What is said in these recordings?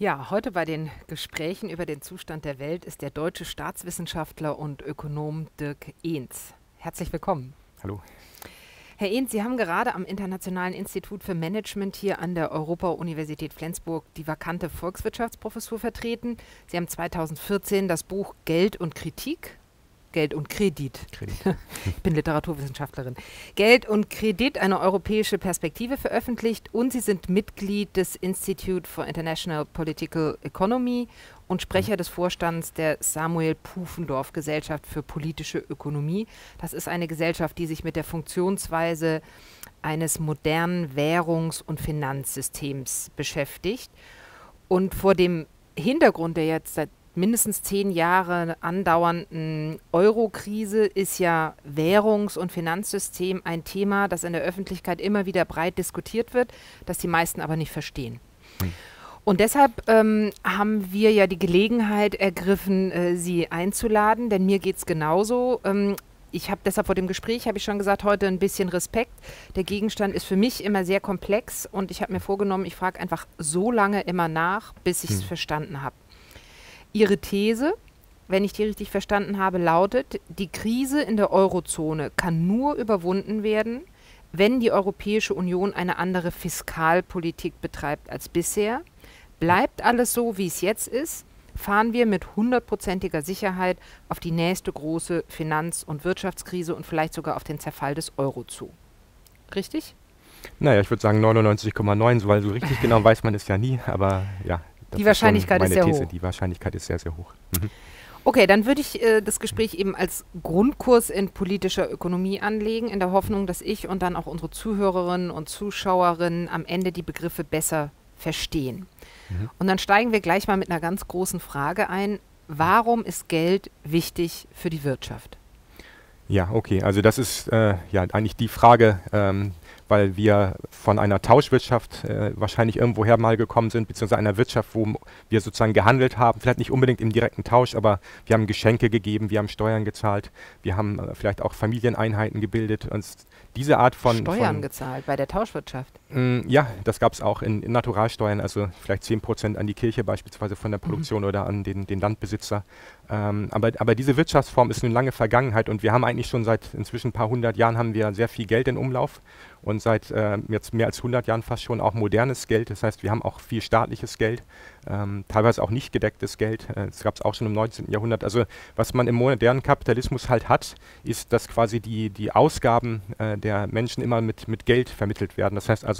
Ja, heute bei den Gesprächen über den Zustand der Welt ist der deutsche Staatswissenschaftler und Ökonom Dirk Ehns. Herzlich willkommen. Hallo. Herr Ehns, Sie haben gerade am Internationalen Institut für Management hier an der Europa-Universität Flensburg die vakante Volkswirtschaftsprofessur vertreten. Sie haben 2014 das Buch Geld und Kritik Geld und Kredit. Kredit. ich bin Literaturwissenschaftlerin. Geld und Kredit, eine europäische Perspektive veröffentlicht und Sie sind Mitglied des Institute for International Political Economy und Sprecher des Vorstands der Samuel Pufendorf Gesellschaft für politische Ökonomie. Das ist eine Gesellschaft, die sich mit der Funktionsweise eines modernen Währungs- und Finanzsystems beschäftigt. Und vor dem Hintergrund der jetzt seit mindestens zehn Jahre andauernden Euro-Krise ist ja Währungs- und Finanzsystem ein Thema, das in der Öffentlichkeit immer wieder breit diskutiert wird, das die meisten aber nicht verstehen. Hm. Und deshalb ähm, haben wir ja die Gelegenheit ergriffen, äh, Sie einzuladen, denn mir geht es genauso. Ähm, ich habe deshalb vor dem Gespräch, habe ich schon gesagt, heute ein bisschen Respekt. Der Gegenstand ist für mich immer sehr komplex und ich habe mir vorgenommen, ich frage einfach so lange immer nach, bis ich es hm. verstanden habe. Ihre These, wenn ich die richtig verstanden habe, lautet, die Krise in der Eurozone kann nur überwunden werden, wenn die Europäische Union eine andere Fiskalpolitik betreibt als bisher. Bleibt alles so, wie es jetzt ist, fahren wir mit hundertprozentiger Sicherheit auf die nächste große Finanz- und Wirtschaftskrise und vielleicht sogar auf den Zerfall des Euro zu. Richtig? Naja, ich würde sagen 99,9, weil so richtig genau weiß man es ja nie, aber ja, die Wahrscheinlichkeit ist sehr These. hoch. Die Wahrscheinlichkeit ist sehr, sehr hoch. Mhm. Okay, dann würde ich äh, das Gespräch eben als Grundkurs in politischer Ökonomie anlegen, in der Hoffnung, dass ich und dann auch unsere Zuhörerinnen und Zuschauerinnen am Ende die Begriffe besser verstehen. Mhm. Und dann steigen wir gleich mal mit einer ganz großen Frage ein. Warum ist Geld wichtig für die Wirtschaft? Ja, okay. Also das ist äh, ja eigentlich die Frage, ähm, weil wir von einer Tauschwirtschaft äh, wahrscheinlich irgendwoher mal gekommen sind, beziehungsweise einer Wirtschaft, wo wir sozusagen gehandelt haben, vielleicht nicht unbedingt im direkten Tausch, aber wir haben Geschenke gegeben, wir haben Steuern gezahlt, wir haben äh, vielleicht auch Familieneinheiten gebildet. Und diese Art von... Steuern von, gezahlt bei der Tauschwirtschaft? Mm, ja, das gab es auch in, in, Naturalsteuern, also vielleicht 10% an die Kirche beispielsweise von der mhm. Produktion mhm. oder an den, den Landbesitzer. Ähm, aber, aber diese Wirtschaftsform ist eine lange Vergangenheit und wir haben eigentlich schon seit inzwischen ein paar hundert Jahren haben wir sehr viel Geld in Umlauf und seit äh, jetzt mehr als 100 Jahren fast schon auch modernes Geld. Das heißt, wir haben auch viel staatliches Geld, ähm, teilweise auch nicht gedecktes Geld. Äh, das gab es auch schon im 19. Jahrhundert. Also was man im modernen Kapitalismus halt hat, ist, dass quasi die, die Ausgaben äh, der Menschen immer mit, mit Geld vermittelt werden. Das heißt also,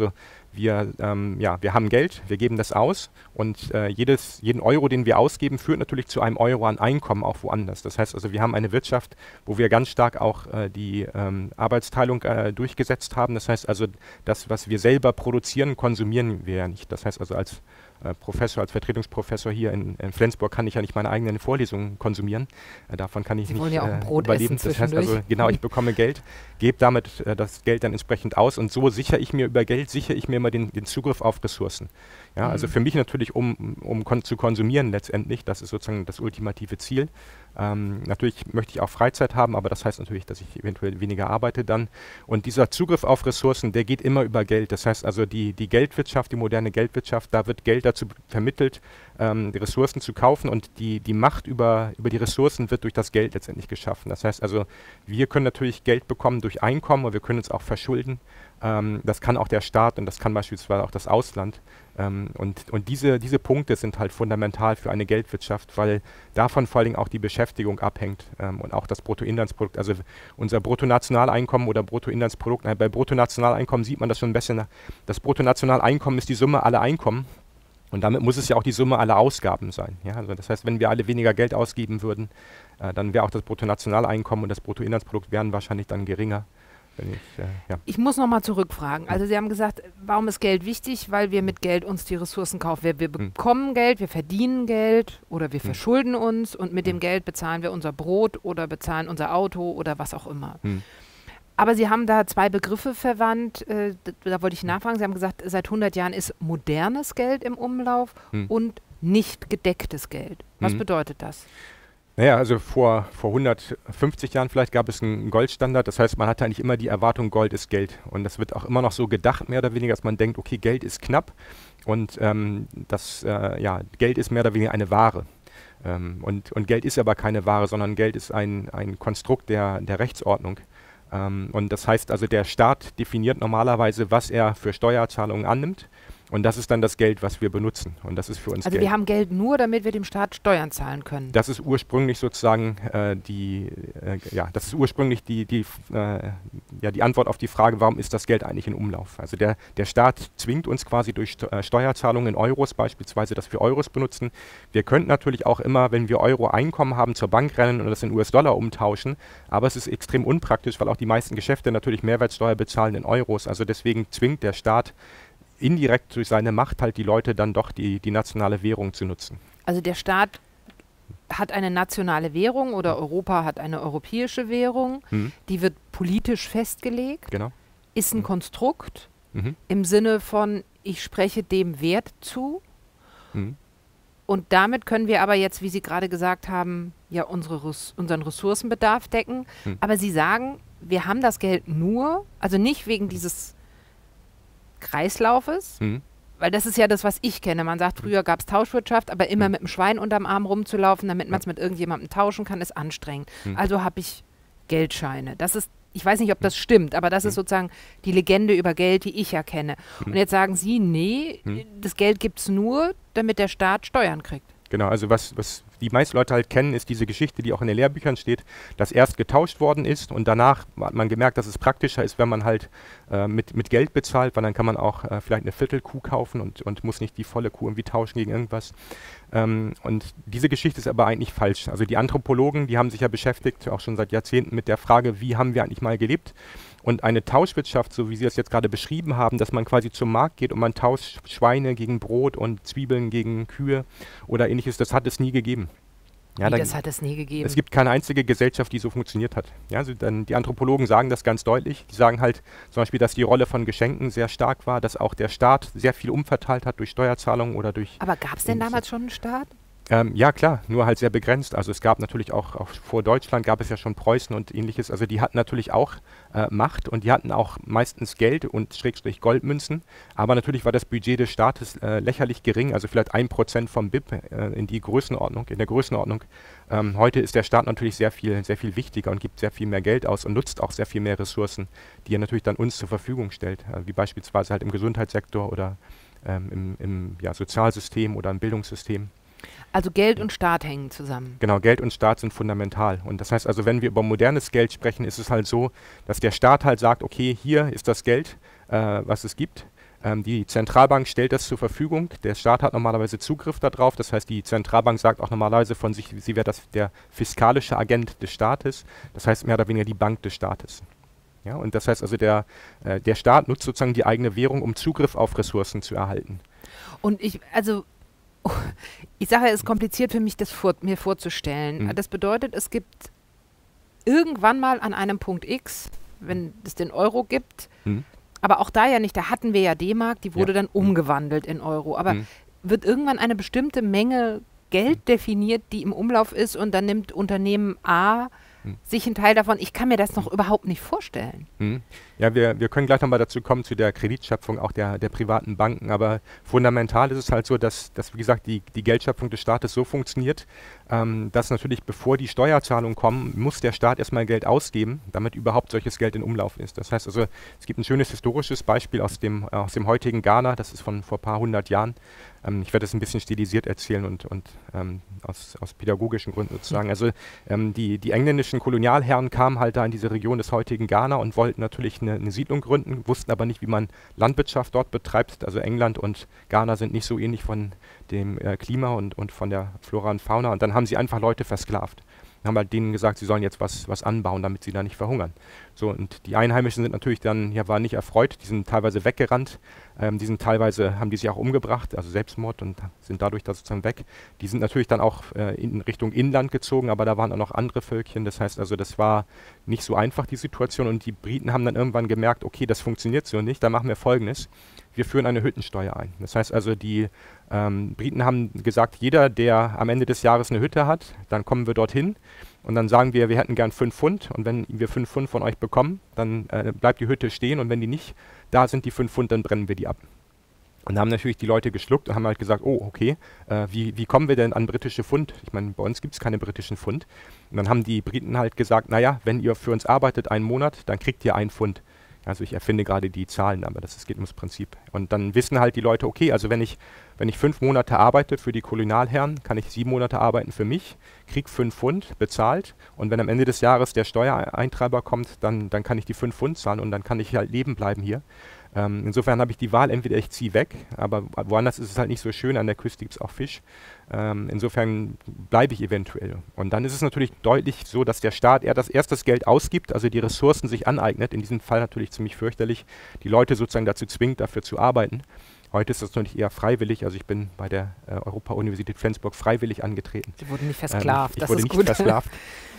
wir, ähm, ja, wir haben Geld, wir geben das aus und äh, jedes, jeden Euro, den wir ausgeben, führt natürlich zu einem Euro an Einkommen auch woanders. Das heißt also, wir haben eine Wirtschaft, wo wir ganz stark auch äh, die ähm, Arbeitsteilung äh, durchgesetzt haben. Das heißt also, das, was wir selber produzieren, konsumieren wir ja nicht. Das heißt also, als äh, Professor, als Vertretungsprofessor hier in, in, Flensburg kann ich ja nicht meine eigenen Vorlesungen konsumieren. Äh, davon kann ich Sie nicht ja äh, überleben. Das heißt also, genau, ich bekomme Geld, gebe damit das Geld dann entsprechend aus und so sichere ich mir über Geld, sichere ich mir immer den, den Zugriff auf Ressourcen. Ja, also mhm. Also für mich natürlich, um, um kon zu konsumieren letztendlich, das ist sozusagen das ultimative Ziel. Ähm, natürlich möchte ich auch Freizeit haben, aber das heißt natürlich, dass ich eventuell weniger arbeite dann. Und dieser Zugriff auf Ressourcen, der geht immer über Geld. Das heißt also, die, die Geldwirtschaft, die moderne Geldwirtschaft, da wird Geld dazu vermittelt, ähm, die Ressourcen zu kaufen und die, die Macht über, über die Ressourcen wird durch das Geld letztendlich geschaffen. Das heißt also, wir können natürlich Geld bekommen durch Einkommen, aber wir können uns auch verschulden. Ähm, das kann auch der Staat und das kann beispielsweise auch das Ausland. Ähm, und und diese, diese Punkte sind halt fundamental für eine Geldwirtschaft, weil davon vor allem auch die Beschäftigung abhängt ähm, und auch das Bruttoinlandsprodukt. Also unser Bruttonationaleinkommen oder Bruttoinlandsprodukt, bei Bruttonationaleinkommen sieht man das schon besser. Das Bruttonationaleinkommen ist die Summe aller Einkommen. Und damit muss es ja auch die Summe aller Ausgaben sein. Ja? Also das heißt, wenn wir alle weniger Geld ausgeben würden, äh, dann wäre auch das Bruttonationaleinkommen und das Bruttoinlandsprodukt wären wahrscheinlich dann geringer. Ich, äh, ja. ich, muss nochmal zurückfragen. Also Sie haben gesagt, warum ist Geld wichtig? Weil wir mit Geld uns die Ressourcen kaufen. Wir, wir hm. bekommen hm. Geld, wir verdienen Geld oder wir hm. verschulden uns und mit hm. dem Geld bezahlen wir unser Brot oder bezahlen unser Auto oder was auch immer. Hm. Aber Sie haben da zwei Begriffe verwandt, äh, da, da wollte ich hm. nachfragen. Sie haben gesagt, seit 100 Jahren ist modernes Geld im Umlauf und nicht gedecktes Geld. Was bedeutet das? Naja, also vor, vor 150 Jahren vielleicht gab es einen Goldstandard. Das heißt, man hatte eigentlich immer die Erwartung, Gold ist Geld. Und das wird auch immer noch so gedacht, mehr oder weniger, dass man denkt, okay, Geld ist knapp. Und ähm, das äh, ja, Geld ist mehr oder weniger eine Ware. Ähm, und, und Geld ist aber keine Ware, sondern Geld ist ein, ein Konstrukt der, der Rechtsordnung. Ähm, und das heißt also, der Staat definiert normalerweise, was er für Steuerzahlungen annimmt und das ist dann das Geld, was wir benutzen. Und das ist für uns Also Geld. wir haben Geld nur, damit wir dem Staat Steuern zahlen können. Das ist ursprünglich sozusagen äh, die, äh, ja, das ist ursprünglich die, die, äh, ja, die Antwort auf die Frage, warum ist das Geld eigentlich in Umlauf? Also der, der Staat zwingt uns quasi durch St äh, Steuerzahlungen in Euros beispielsweise, dass wir Euros benutzen. Wir könnten natürlich auch immer, wenn wir Euro-Einkommen haben, zur Bank rennen und das in US-Dollar umtauschen. Aber es ist extrem unpraktisch, weil auch die meisten Geschäfte natürlich Mehrwertsteuer bezahlen in Euros. Also deswegen zwingt der Staat indirekt durch seine Macht halt die Leute dann doch die, die nationale Währung zu nutzen. Also der Staat hat eine nationale Währung oder Europa hat eine europäische Währung, Mhm. die wird politisch festgelegt, Genau. ist ein Mhm. Konstrukt Mhm. im Sinne von, ich spreche dem Wert zu Mhm. und damit können wir aber jetzt, wie Sie gerade gesagt haben, ja unsere, Res- unseren Ressourcenbedarf decken. Mhm. Aber Sie sagen, wir haben das Geld nur, also nicht wegen dieses Kreislaufes, Mhm. weil das ist ja das, was ich kenne. Man sagt, früher gab es Tauschwirtschaft, aber immer Mhm. mit dem Schwein unterm Arm rumzulaufen, damit man es mit irgendjemandem tauschen kann, ist anstrengend. Mhm. Also habe ich Geldscheine. Das ist, ich weiß nicht, ob das stimmt, aber das ist Mhm. sozusagen die Legende über Geld, die ich ja kenne. Und Mhm. jetzt sagen Sie, nee, Mhm. das Geld gibt es nur, damit der Staat Steuern kriegt. Genau, also was, was die meisten Leute halt kennen, ist diese Geschichte, die auch in den Lehrbüchern steht, dass erst getauscht worden ist und danach hat man gemerkt, dass es praktischer ist, wenn man halt äh, mit, mit Geld bezahlt, weil dann kann man auch äh, vielleicht eine Viertelkuh kaufen und, und muss nicht die volle Kuh irgendwie tauschen gegen irgendwas. Ähm, und diese Geschichte ist aber eigentlich falsch. Also die Anthropologen, die haben sich ja beschäftigt, auch schon seit Jahrzehnten mit der Frage, wie haben wir eigentlich mal gelebt? Und eine Tauschwirtschaft, so wie Sie es jetzt gerade beschrieben haben, dass man quasi zum Markt geht und man tauscht Schweine gegen Brot und Zwiebeln gegen Kühe oder ähnliches, das hat es nie gegeben. Ja, Wie, da- das hat es nie gegeben. es gibt keine einzige Gesellschaft, die so funktioniert hat. Ja, also dann, die Anthropologen sagen das ganz deutlich. Die sagen halt zum Beispiel, dass die Rolle von Geschenken sehr stark war, dass auch der Staat sehr viel umverteilt hat durch Steuerzahlungen oder durch aber gab es denn damals schon einen Staat? Ähm, ja, klar, nur halt sehr begrenzt. Also es gab natürlich auch, auch vor Deutschland gab es ja schon Preußen und ähnliches. Also die hatten natürlich auch äh, Macht und die hatten auch meistens Geld und Schrägstrich Goldmünzen. Aber natürlich war das Budget des Staates äh, lächerlich gering, also vielleicht ein Prozent vom BIP äh, in die Größenordnung, in der Größenordnung. Ähm, heute ist der Staat natürlich sehr viel, sehr viel wichtiger und gibt sehr viel mehr Geld aus und nutzt auch sehr viel mehr Ressourcen, die er natürlich dann uns zur Verfügung stellt, äh, wie beispielsweise halt im Gesundheitssektor oder ähm, im, im ja, Sozialsystem oder im Bildungssystem. Also Geld und Staat hängen zusammen. Genau, Geld und Staat sind fundamental. Und das heißt also, wenn wir über modernes Geld sprechen, ist es halt so, dass der Staat halt sagt, okay, hier ist das Geld, äh, was es gibt. Ähm, die Zentralbank stellt das zur Verfügung. Der Staat hat normalerweise Zugriff darauf. Das heißt, die Zentralbank sagt auch normalerweise von sich, sie wäre das der fiskalische Agent des Staates. Das heißt mehr oder weniger die Bank des Staates. Ja, und das heißt also, der, äh, der Staat nutzt sozusagen die eigene Währung, um Zugriff auf Ressourcen zu erhalten. Und ich, also, ich sage, es ist kompliziert für mich, das vor, mir vorzustellen. Mhm. Das bedeutet, es gibt irgendwann mal an einem Punkt X, wenn es den Euro gibt, Mhm. aber auch da ja nicht, da hatten wir ja D-Mark, die wurde Ja. dann umgewandelt in Euro. Aber Mhm. wird irgendwann eine bestimmte Menge Geld definiert, die im Umlauf ist und dann nimmt Unternehmen A Sich einen Teil davon. Ich kann mir das noch überhaupt nicht vorstellen. Mhm. Ja, wir, wir können gleich nochmal dazu kommen, zu der Kreditschöpfung auch der, der privaten Banken. Aber fundamental ist es halt so, dass, dass wie gesagt, die, die Geldschöpfung des Staates so funktioniert, ähm, dass natürlich, bevor die Steuerzahlungen kommen, muss der Staat erstmal Geld ausgeben, damit überhaupt solches Geld in Umlauf ist. Das heißt also, es gibt ein schönes historisches Beispiel aus dem, äh, aus dem heutigen Ghana, das ist von vor ein paar hundert Jahren. Ähm, ich werde es ein bisschen stilisiert erzählen und, und ähm, aus, aus pädagogischen Gründen sozusagen. Also ähm, die, die engländischen Kolonialherren kamen halt da in diese Region des heutigen Ghana und wollten natürlich eine, eine Siedlung gründen, wussten aber nicht, wie man Landwirtschaft dort betreibt. Also England und Ghana sind nicht so ähnlich von dem äh, Klima und, und von der Flora und Fauna. Und dann haben sie einfach Leute versklavt. Haben halt denen gesagt, sie sollen jetzt was, was anbauen, damit sie da nicht verhungern. So, und die Einheimischen sind natürlich dann, ja, waren nicht erfreut, die sind teilweise weggerannt, ähm, die sind teilweise, haben die sich auch umgebracht, also Selbstmord und sind dadurch da sozusagen weg. Die sind natürlich dann auch äh, in Richtung Inland gezogen, aber da waren auch noch andere Völkchen, das heißt also, das war nicht so einfach, die Situation und die Briten haben dann irgendwann gemerkt, okay, das funktioniert so nicht, dann machen wir folgendes, wir führen eine Hüttensteuer ein. Das heißt also, die ähm, Briten haben gesagt, jeder, der am Ende des Jahres eine Hütte hat, dann kommen wir dorthin und dann sagen wir, wir hätten gern 5 Pfund und wenn wir 5 Pfund von euch bekommen, dann äh, bleibt die Hütte stehen und wenn die nicht da sind, die 5 Pfund, dann brennen wir die ab. Und da haben natürlich die Leute geschluckt und haben halt gesagt, oh, okay, äh, wie, wie kommen wir denn an britische Pfund? Ich meine, bei uns gibt es keine britischen Pfund. Und dann haben die Briten halt gesagt, naja, wenn ihr für uns arbeitet einen Monat, dann kriegt ihr einen Pfund. Also ich erfinde gerade die Zahlen, aber das, geht ums Prinzip. Und dann wissen halt die Leute, okay, also wenn ich, wenn ich fünf Monate arbeite für die Kolonialherren, kann ich sieben Monate arbeiten für mich, krieg fünf Pfund bezahlt und wenn am Ende des Jahres der Steuereintreiber kommt, dann, dann kann ich die fünf Pfund zahlen und dann kann ich halt leben bleiben hier. Ähm, insofern habe ich die Wahl, entweder ich ziehe weg, aber woanders ist es halt nicht so schön, an der Küste gibt es auch Fisch. Ähm, insofern bleibe ich eventuell. Und dann ist es natürlich deutlich so, dass der Staat eher das erst das Geld ausgibt, also die Ressourcen sich aneignet, in diesem Fall natürlich ziemlich fürchterlich, die Leute sozusagen dazu zwingt, dafür zu arbeiten. Heute ist das natürlich eher freiwillig. Also ich bin bei der äh, Europa-Universität Flensburg freiwillig angetreten. Sie wurden nicht versklavt. Ähm, ich das wurde nicht gut. versklavt.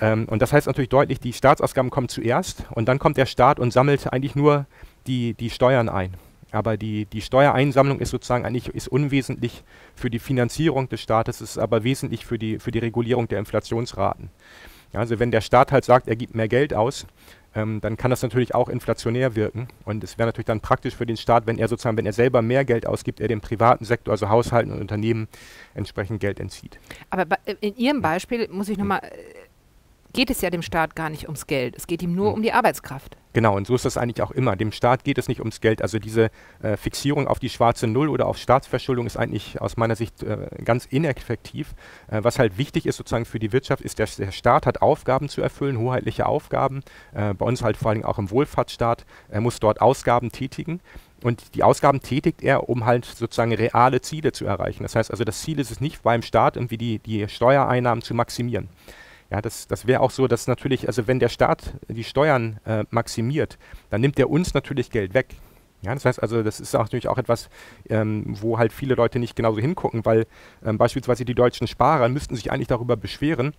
ähm, und das heißt natürlich deutlich, die Staatsausgaben kommen zuerst und dann kommt der Staat und sammelt eigentlich nur die, die Steuern ein. Aber die, die Steuereinsammlung ist sozusagen eigentlich ist unwesentlich für die Finanzierung des Staates, ist aber wesentlich für die, für die Regulierung der Inflationsraten. Ja, also wenn der Staat halt sagt, er gibt mehr Geld aus, ähm, dann kann das natürlich auch inflationär wirken. Und es wäre natürlich dann praktisch für den Staat, wenn er sozusagen, wenn er selber mehr Geld ausgibt, er dem privaten Sektor, also Haushalten und Unternehmen entsprechend Geld entzieht. Aber in Ihrem Beispiel muss ich nochmal, äh, geht es ja dem Staat gar nicht ums Geld, es geht ihm nur hm. um die Arbeitskraft. Genau, und so ist das eigentlich auch immer. Dem Staat geht es nicht ums Geld. Also diese äh, Fixierung auf die schwarze Null oder auf Staatsverschuldung ist eigentlich aus meiner Sicht äh, ganz ineffektiv. Äh, was halt wichtig ist sozusagen für die Wirtschaft, ist, dass der Staat hat Aufgaben zu erfüllen, hoheitliche Aufgaben. Äh, bei uns halt vor allem auch im Wohlfahrtsstaat. Er muss dort Ausgaben tätigen. Und die Ausgaben tätigt er, um halt sozusagen reale Ziele zu erreichen. Das heißt also, das Ziel ist es nicht beim Staat, irgendwie die, die Steuereinnahmen zu maximieren. Ja, das, das wäre auch so, dass natürlich, also wenn der Staat die Steuern äh, maximiert, dann nimmt er uns natürlich Geld weg. Ja, das heißt also, das ist auch natürlich auch etwas, ähm, wo halt viele Leute nicht genauso hingucken, weil ähm, beispielsweise die deutschen Sparer müssten sich eigentlich darüber beschweren,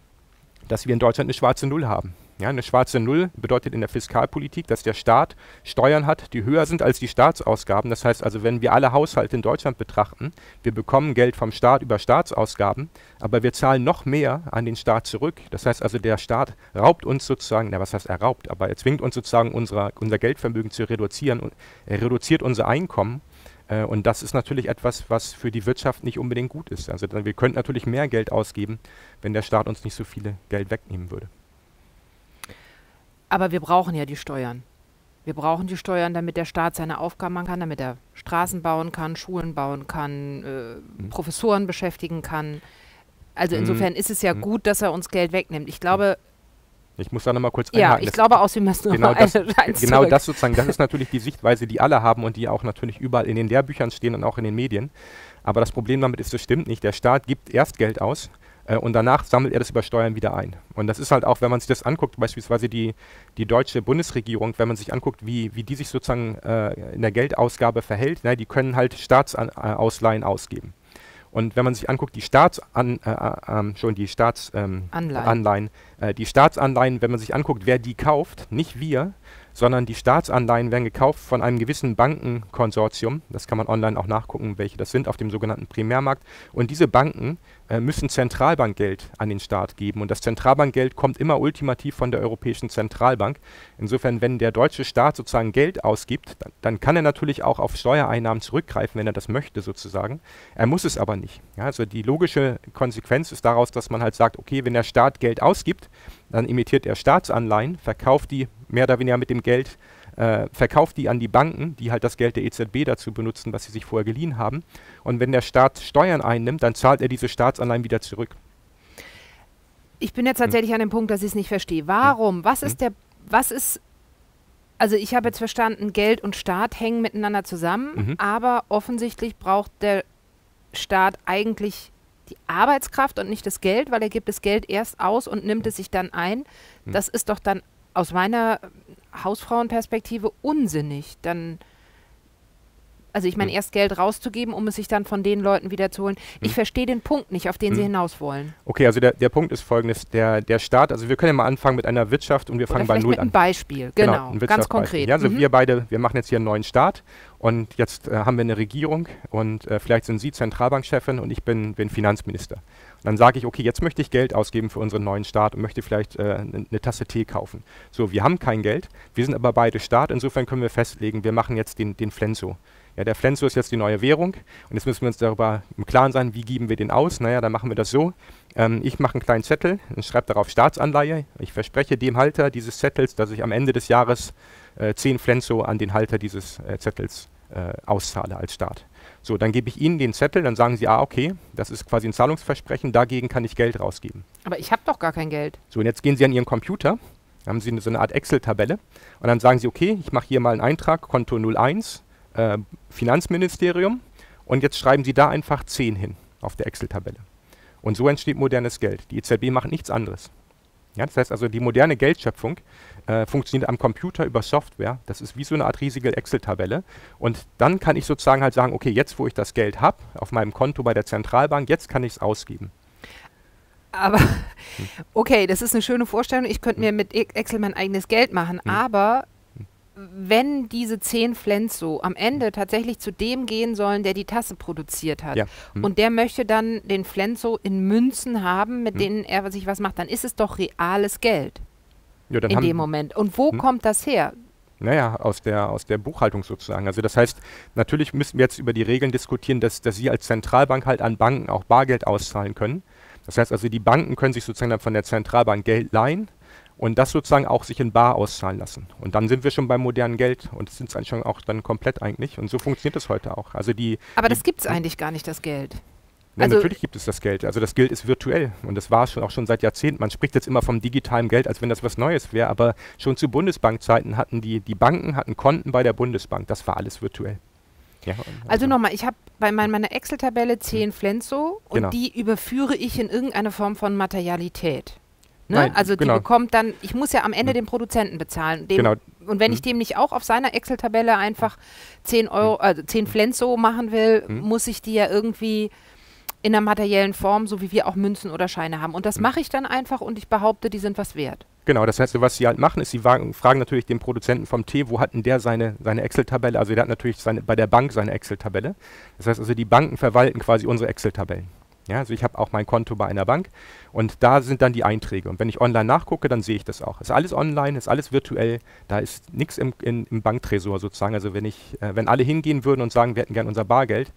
dass wir in Deutschland eine schwarze Null haben. Ja, eine schwarze Null bedeutet in der Fiskalpolitik, dass der Staat Steuern hat, die höher sind als die Staatsausgaben. Das heißt also, wenn wir alle Haushalte in Deutschland betrachten, wir bekommen Geld vom Staat über Staatsausgaben, aber wir zahlen noch mehr an den Staat zurück. Das heißt also, der Staat raubt uns sozusagen, na was heißt er raubt, aber er zwingt uns sozusagen unser, unser Geldvermögen zu reduzieren und er reduziert unser Einkommen äh, und das ist natürlich etwas, was für die Wirtschaft nicht unbedingt gut ist. Also wir könnten natürlich mehr Geld ausgeben, wenn der Staat uns nicht so viel Geld wegnehmen würde. Aber wir brauchen ja die Steuern. Wir brauchen die Steuern, damit der Staat seine Aufgaben machen kann, damit er Straßen bauen kann, Schulen bauen kann, äh, mhm. Professoren beschäftigen kann. Also mhm. insofern mhm. ist es ja mhm. gut, dass er uns Geld wegnimmt. Ich glaube. Ich muss da nochmal kurz einhaken. Ja, ich glaube auch, Sie müssen genau das, Genau das sozusagen, das ist natürlich die Sichtweise, die alle haben und die auch natürlich überall in den Lehrbüchern stehen und auch in den Medien. Aber das Problem damit ist, das stimmt nicht. Der Staat gibt erst Geld aus und danach sammelt er das über Steuern wieder ein. Und das ist halt auch, wenn man sich das anguckt, beispielsweise die, die deutsche Bundesregierung, wenn man sich anguckt, wie, wie die sich sozusagen äh, in der Geldausgabe verhält, na, die können halt Staatsausleihen ausgeben. Und wenn man sich anguckt, die Staatsan, äh, äh, schon die Staatsanleihen, ähm, äh, die Staatsanleihen, wenn man sich anguckt, wer die kauft, nicht wir, sondern die Staatsanleihen werden gekauft von einem gewissen Bankenkonsortium. Das kann man online auch nachgucken, welche das sind, auf dem sogenannten Primärmarkt. Und diese Banken äh, müssen Zentralbankgeld an den Staat geben. Und das Zentralbankgeld kommt immer ultimativ von der Europäischen Zentralbank. Insofern, wenn der deutsche Staat sozusagen Geld ausgibt, dann, dann kann er natürlich auch auf Steuereinnahmen zurückgreifen, wenn er das möchte sozusagen. Er muss es aber nicht. Ja, also die logische Konsequenz ist daraus, dass man halt sagt, okay, wenn der Staat Geld ausgibt, dann emittiert er Staatsanleihen, verkauft die mehr oder weniger mit dem Geld, äh, verkauft die an die Banken, die halt das Geld der EZB dazu benutzen, was sie sich vorher geliehen haben. Und wenn der Staat Steuern einnimmt, dann zahlt er diese Staatsanleihen wieder zurück. Ich bin jetzt hm. tatsächlich hm. an dem Punkt, dass ich es nicht verstehe. Warum? Was hm. ist der, was ist also ich habe jetzt verstanden, Geld und Staat hängen miteinander zusammen, mhm. aber offensichtlich braucht der Staat eigentlich die Arbeitskraft und nicht das Geld, weil er gibt das Geld erst aus und nimmt es sich dann ein. Mhm. Das ist doch dann aus meiner Hausfrauenperspektive unsinnig. Dann, also ich meine, hm. erst Geld rauszugeben, um es sich dann von den Leuten wieder zu holen. Hm. Ich verstehe den Punkt nicht, auf den hm. Sie hinaus wollen. Okay, also der, der Punkt ist folgendes. Der, der Staat, also wir können ja mal anfangen mit einer Wirtschaft und wir fangen bei Null mit an. Ein Beispiel, genau, genau ein ganz konkret. Ja, also mhm. wir beide, wir machen jetzt hier einen neuen Staat und jetzt äh, haben wir eine Regierung und äh, vielleicht sind Sie Zentralbankchefin und ich bin, bin Finanzminister dann sage ich, okay, jetzt möchte ich Geld ausgeben für unseren neuen Staat und möchte vielleicht äh, eine ne Tasse Tee kaufen. So, wir haben kein Geld, wir sind aber beide Staat, insofern können wir festlegen, wir machen jetzt den, den Flenso. Ja, der Flenso ist jetzt die neue Währung und jetzt müssen wir uns darüber im Klaren sein, wie geben wir den aus. Naja, dann machen wir das so. Ähm, ich mache einen kleinen Zettel und schreibe darauf Staatsanleihe. Ich verspreche dem Halter dieses Zettels, dass ich am Ende des Jahres äh, 10 Flenso an den Halter dieses äh, Zettels äh, auszahle als Staat. So, dann gebe ich Ihnen den Zettel, dann sagen Sie, ah, okay, das ist quasi ein Zahlungsversprechen, dagegen kann ich Geld rausgeben. Aber ich habe doch gar kein Geld. So, und jetzt gehen Sie an Ihren Computer, haben Sie so eine Art Excel-Tabelle und dann sagen Sie, okay, ich mache hier mal einen Eintrag, Konto 01, äh, Finanzministerium und jetzt schreiben Sie da einfach 10 hin auf der Excel-Tabelle. Und so entsteht modernes Geld. Die EZB macht nichts anderes. Ja, das heißt also, die moderne Geldschöpfung äh, funktioniert am Computer über Software. Das ist wie so eine Art riesige Excel-Tabelle. Und dann kann ich sozusagen halt sagen, okay, jetzt wo ich das Geld habe auf meinem Konto bei der Zentralbank, jetzt kann ich es ausgeben. Aber okay, das ist eine schöne Vorstellung. Ich könnte mir mit Excel mein eigenes Geld machen, hm. aber wenn diese zehn Flenso am Ende tatsächlich zu dem gehen sollen, der die Tasse produziert hat, ja. hm. und der möchte dann den Flenso in Münzen haben, mit hm. denen er sich was macht, dann ist es doch reales Geld ja, in dem Moment. Und wo hm. kommt das her? Naja, aus der, aus der Buchhaltung sozusagen. Also das heißt, natürlich müssen wir jetzt über die Regeln diskutieren, dass, dass Sie als Zentralbank halt an Banken auch Bargeld auszahlen können. Das heißt also, die Banken können sich sozusagen dann von der Zentralbank Geld leihen und das sozusagen auch sich in Bar auszahlen lassen. Und dann sind wir schon beim modernen Geld und sind es eigentlich schon auch dann komplett eigentlich. Und so funktioniert es heute auch. Also die, Aber das gibt es eigentlich gar nicht, das Geld. Ja, also natürlich gibt es das Geld. Also das Geld ist virtuell und das war schon auch schon seit Jahrzehnten. Man spricht jetzt immer vom digitalen Geld, als wenn das was Neues wäre, aber schon zu Bundesbankzeiten hatten die, die Banken hatten Konten bei der Bundesbank. Das war alles virtuell. Ja, also, also nochmal, ich habe bei mein, meiner Excel-Tabelle 10 hm. Flenso und genau. die überführe ich in irgendeine Form von Materialität. Ne? Nein, also genau. die bekommt dann, ich muss ja am Ende hm. den Produzenten bezahlen. Dem, genau. Und wenn hm. ich dem nicht auch auf seiner Excel-Tabelle einfach 10 Euro, also 10 Flenso machen will, hm. muss ich die ja irgendwie in der materiellen Form, so wie wir auch Münzen oder Scheine haben. Und das hm. mache ich dann einfach und ich behaupte, die sind was wert. Genau, das heißt, was sie halt machen, ist, sie fragen natürlich den Produzenten vom Tee, wo hat denn der seine, seine Excel-Tabelle? Also der hat natürlich seine, bei der Bank seine Excel-Tabelle. Das heißt also, die Banken verwalten quasi unsere Excel-Tabellen. Ja, also ich habe auch mein Konto bei einer Bank und da sind dann die Einträge. Und wenn ich online nachgucke, dann sehe ich das auch. Ist alles online, ist alles virtuell, da ist nichts im, im Banktresor sozusagen. Also wenn ich, äh, wenn alle hingehen würden und sagen, wir hätten gern unser Bargeld,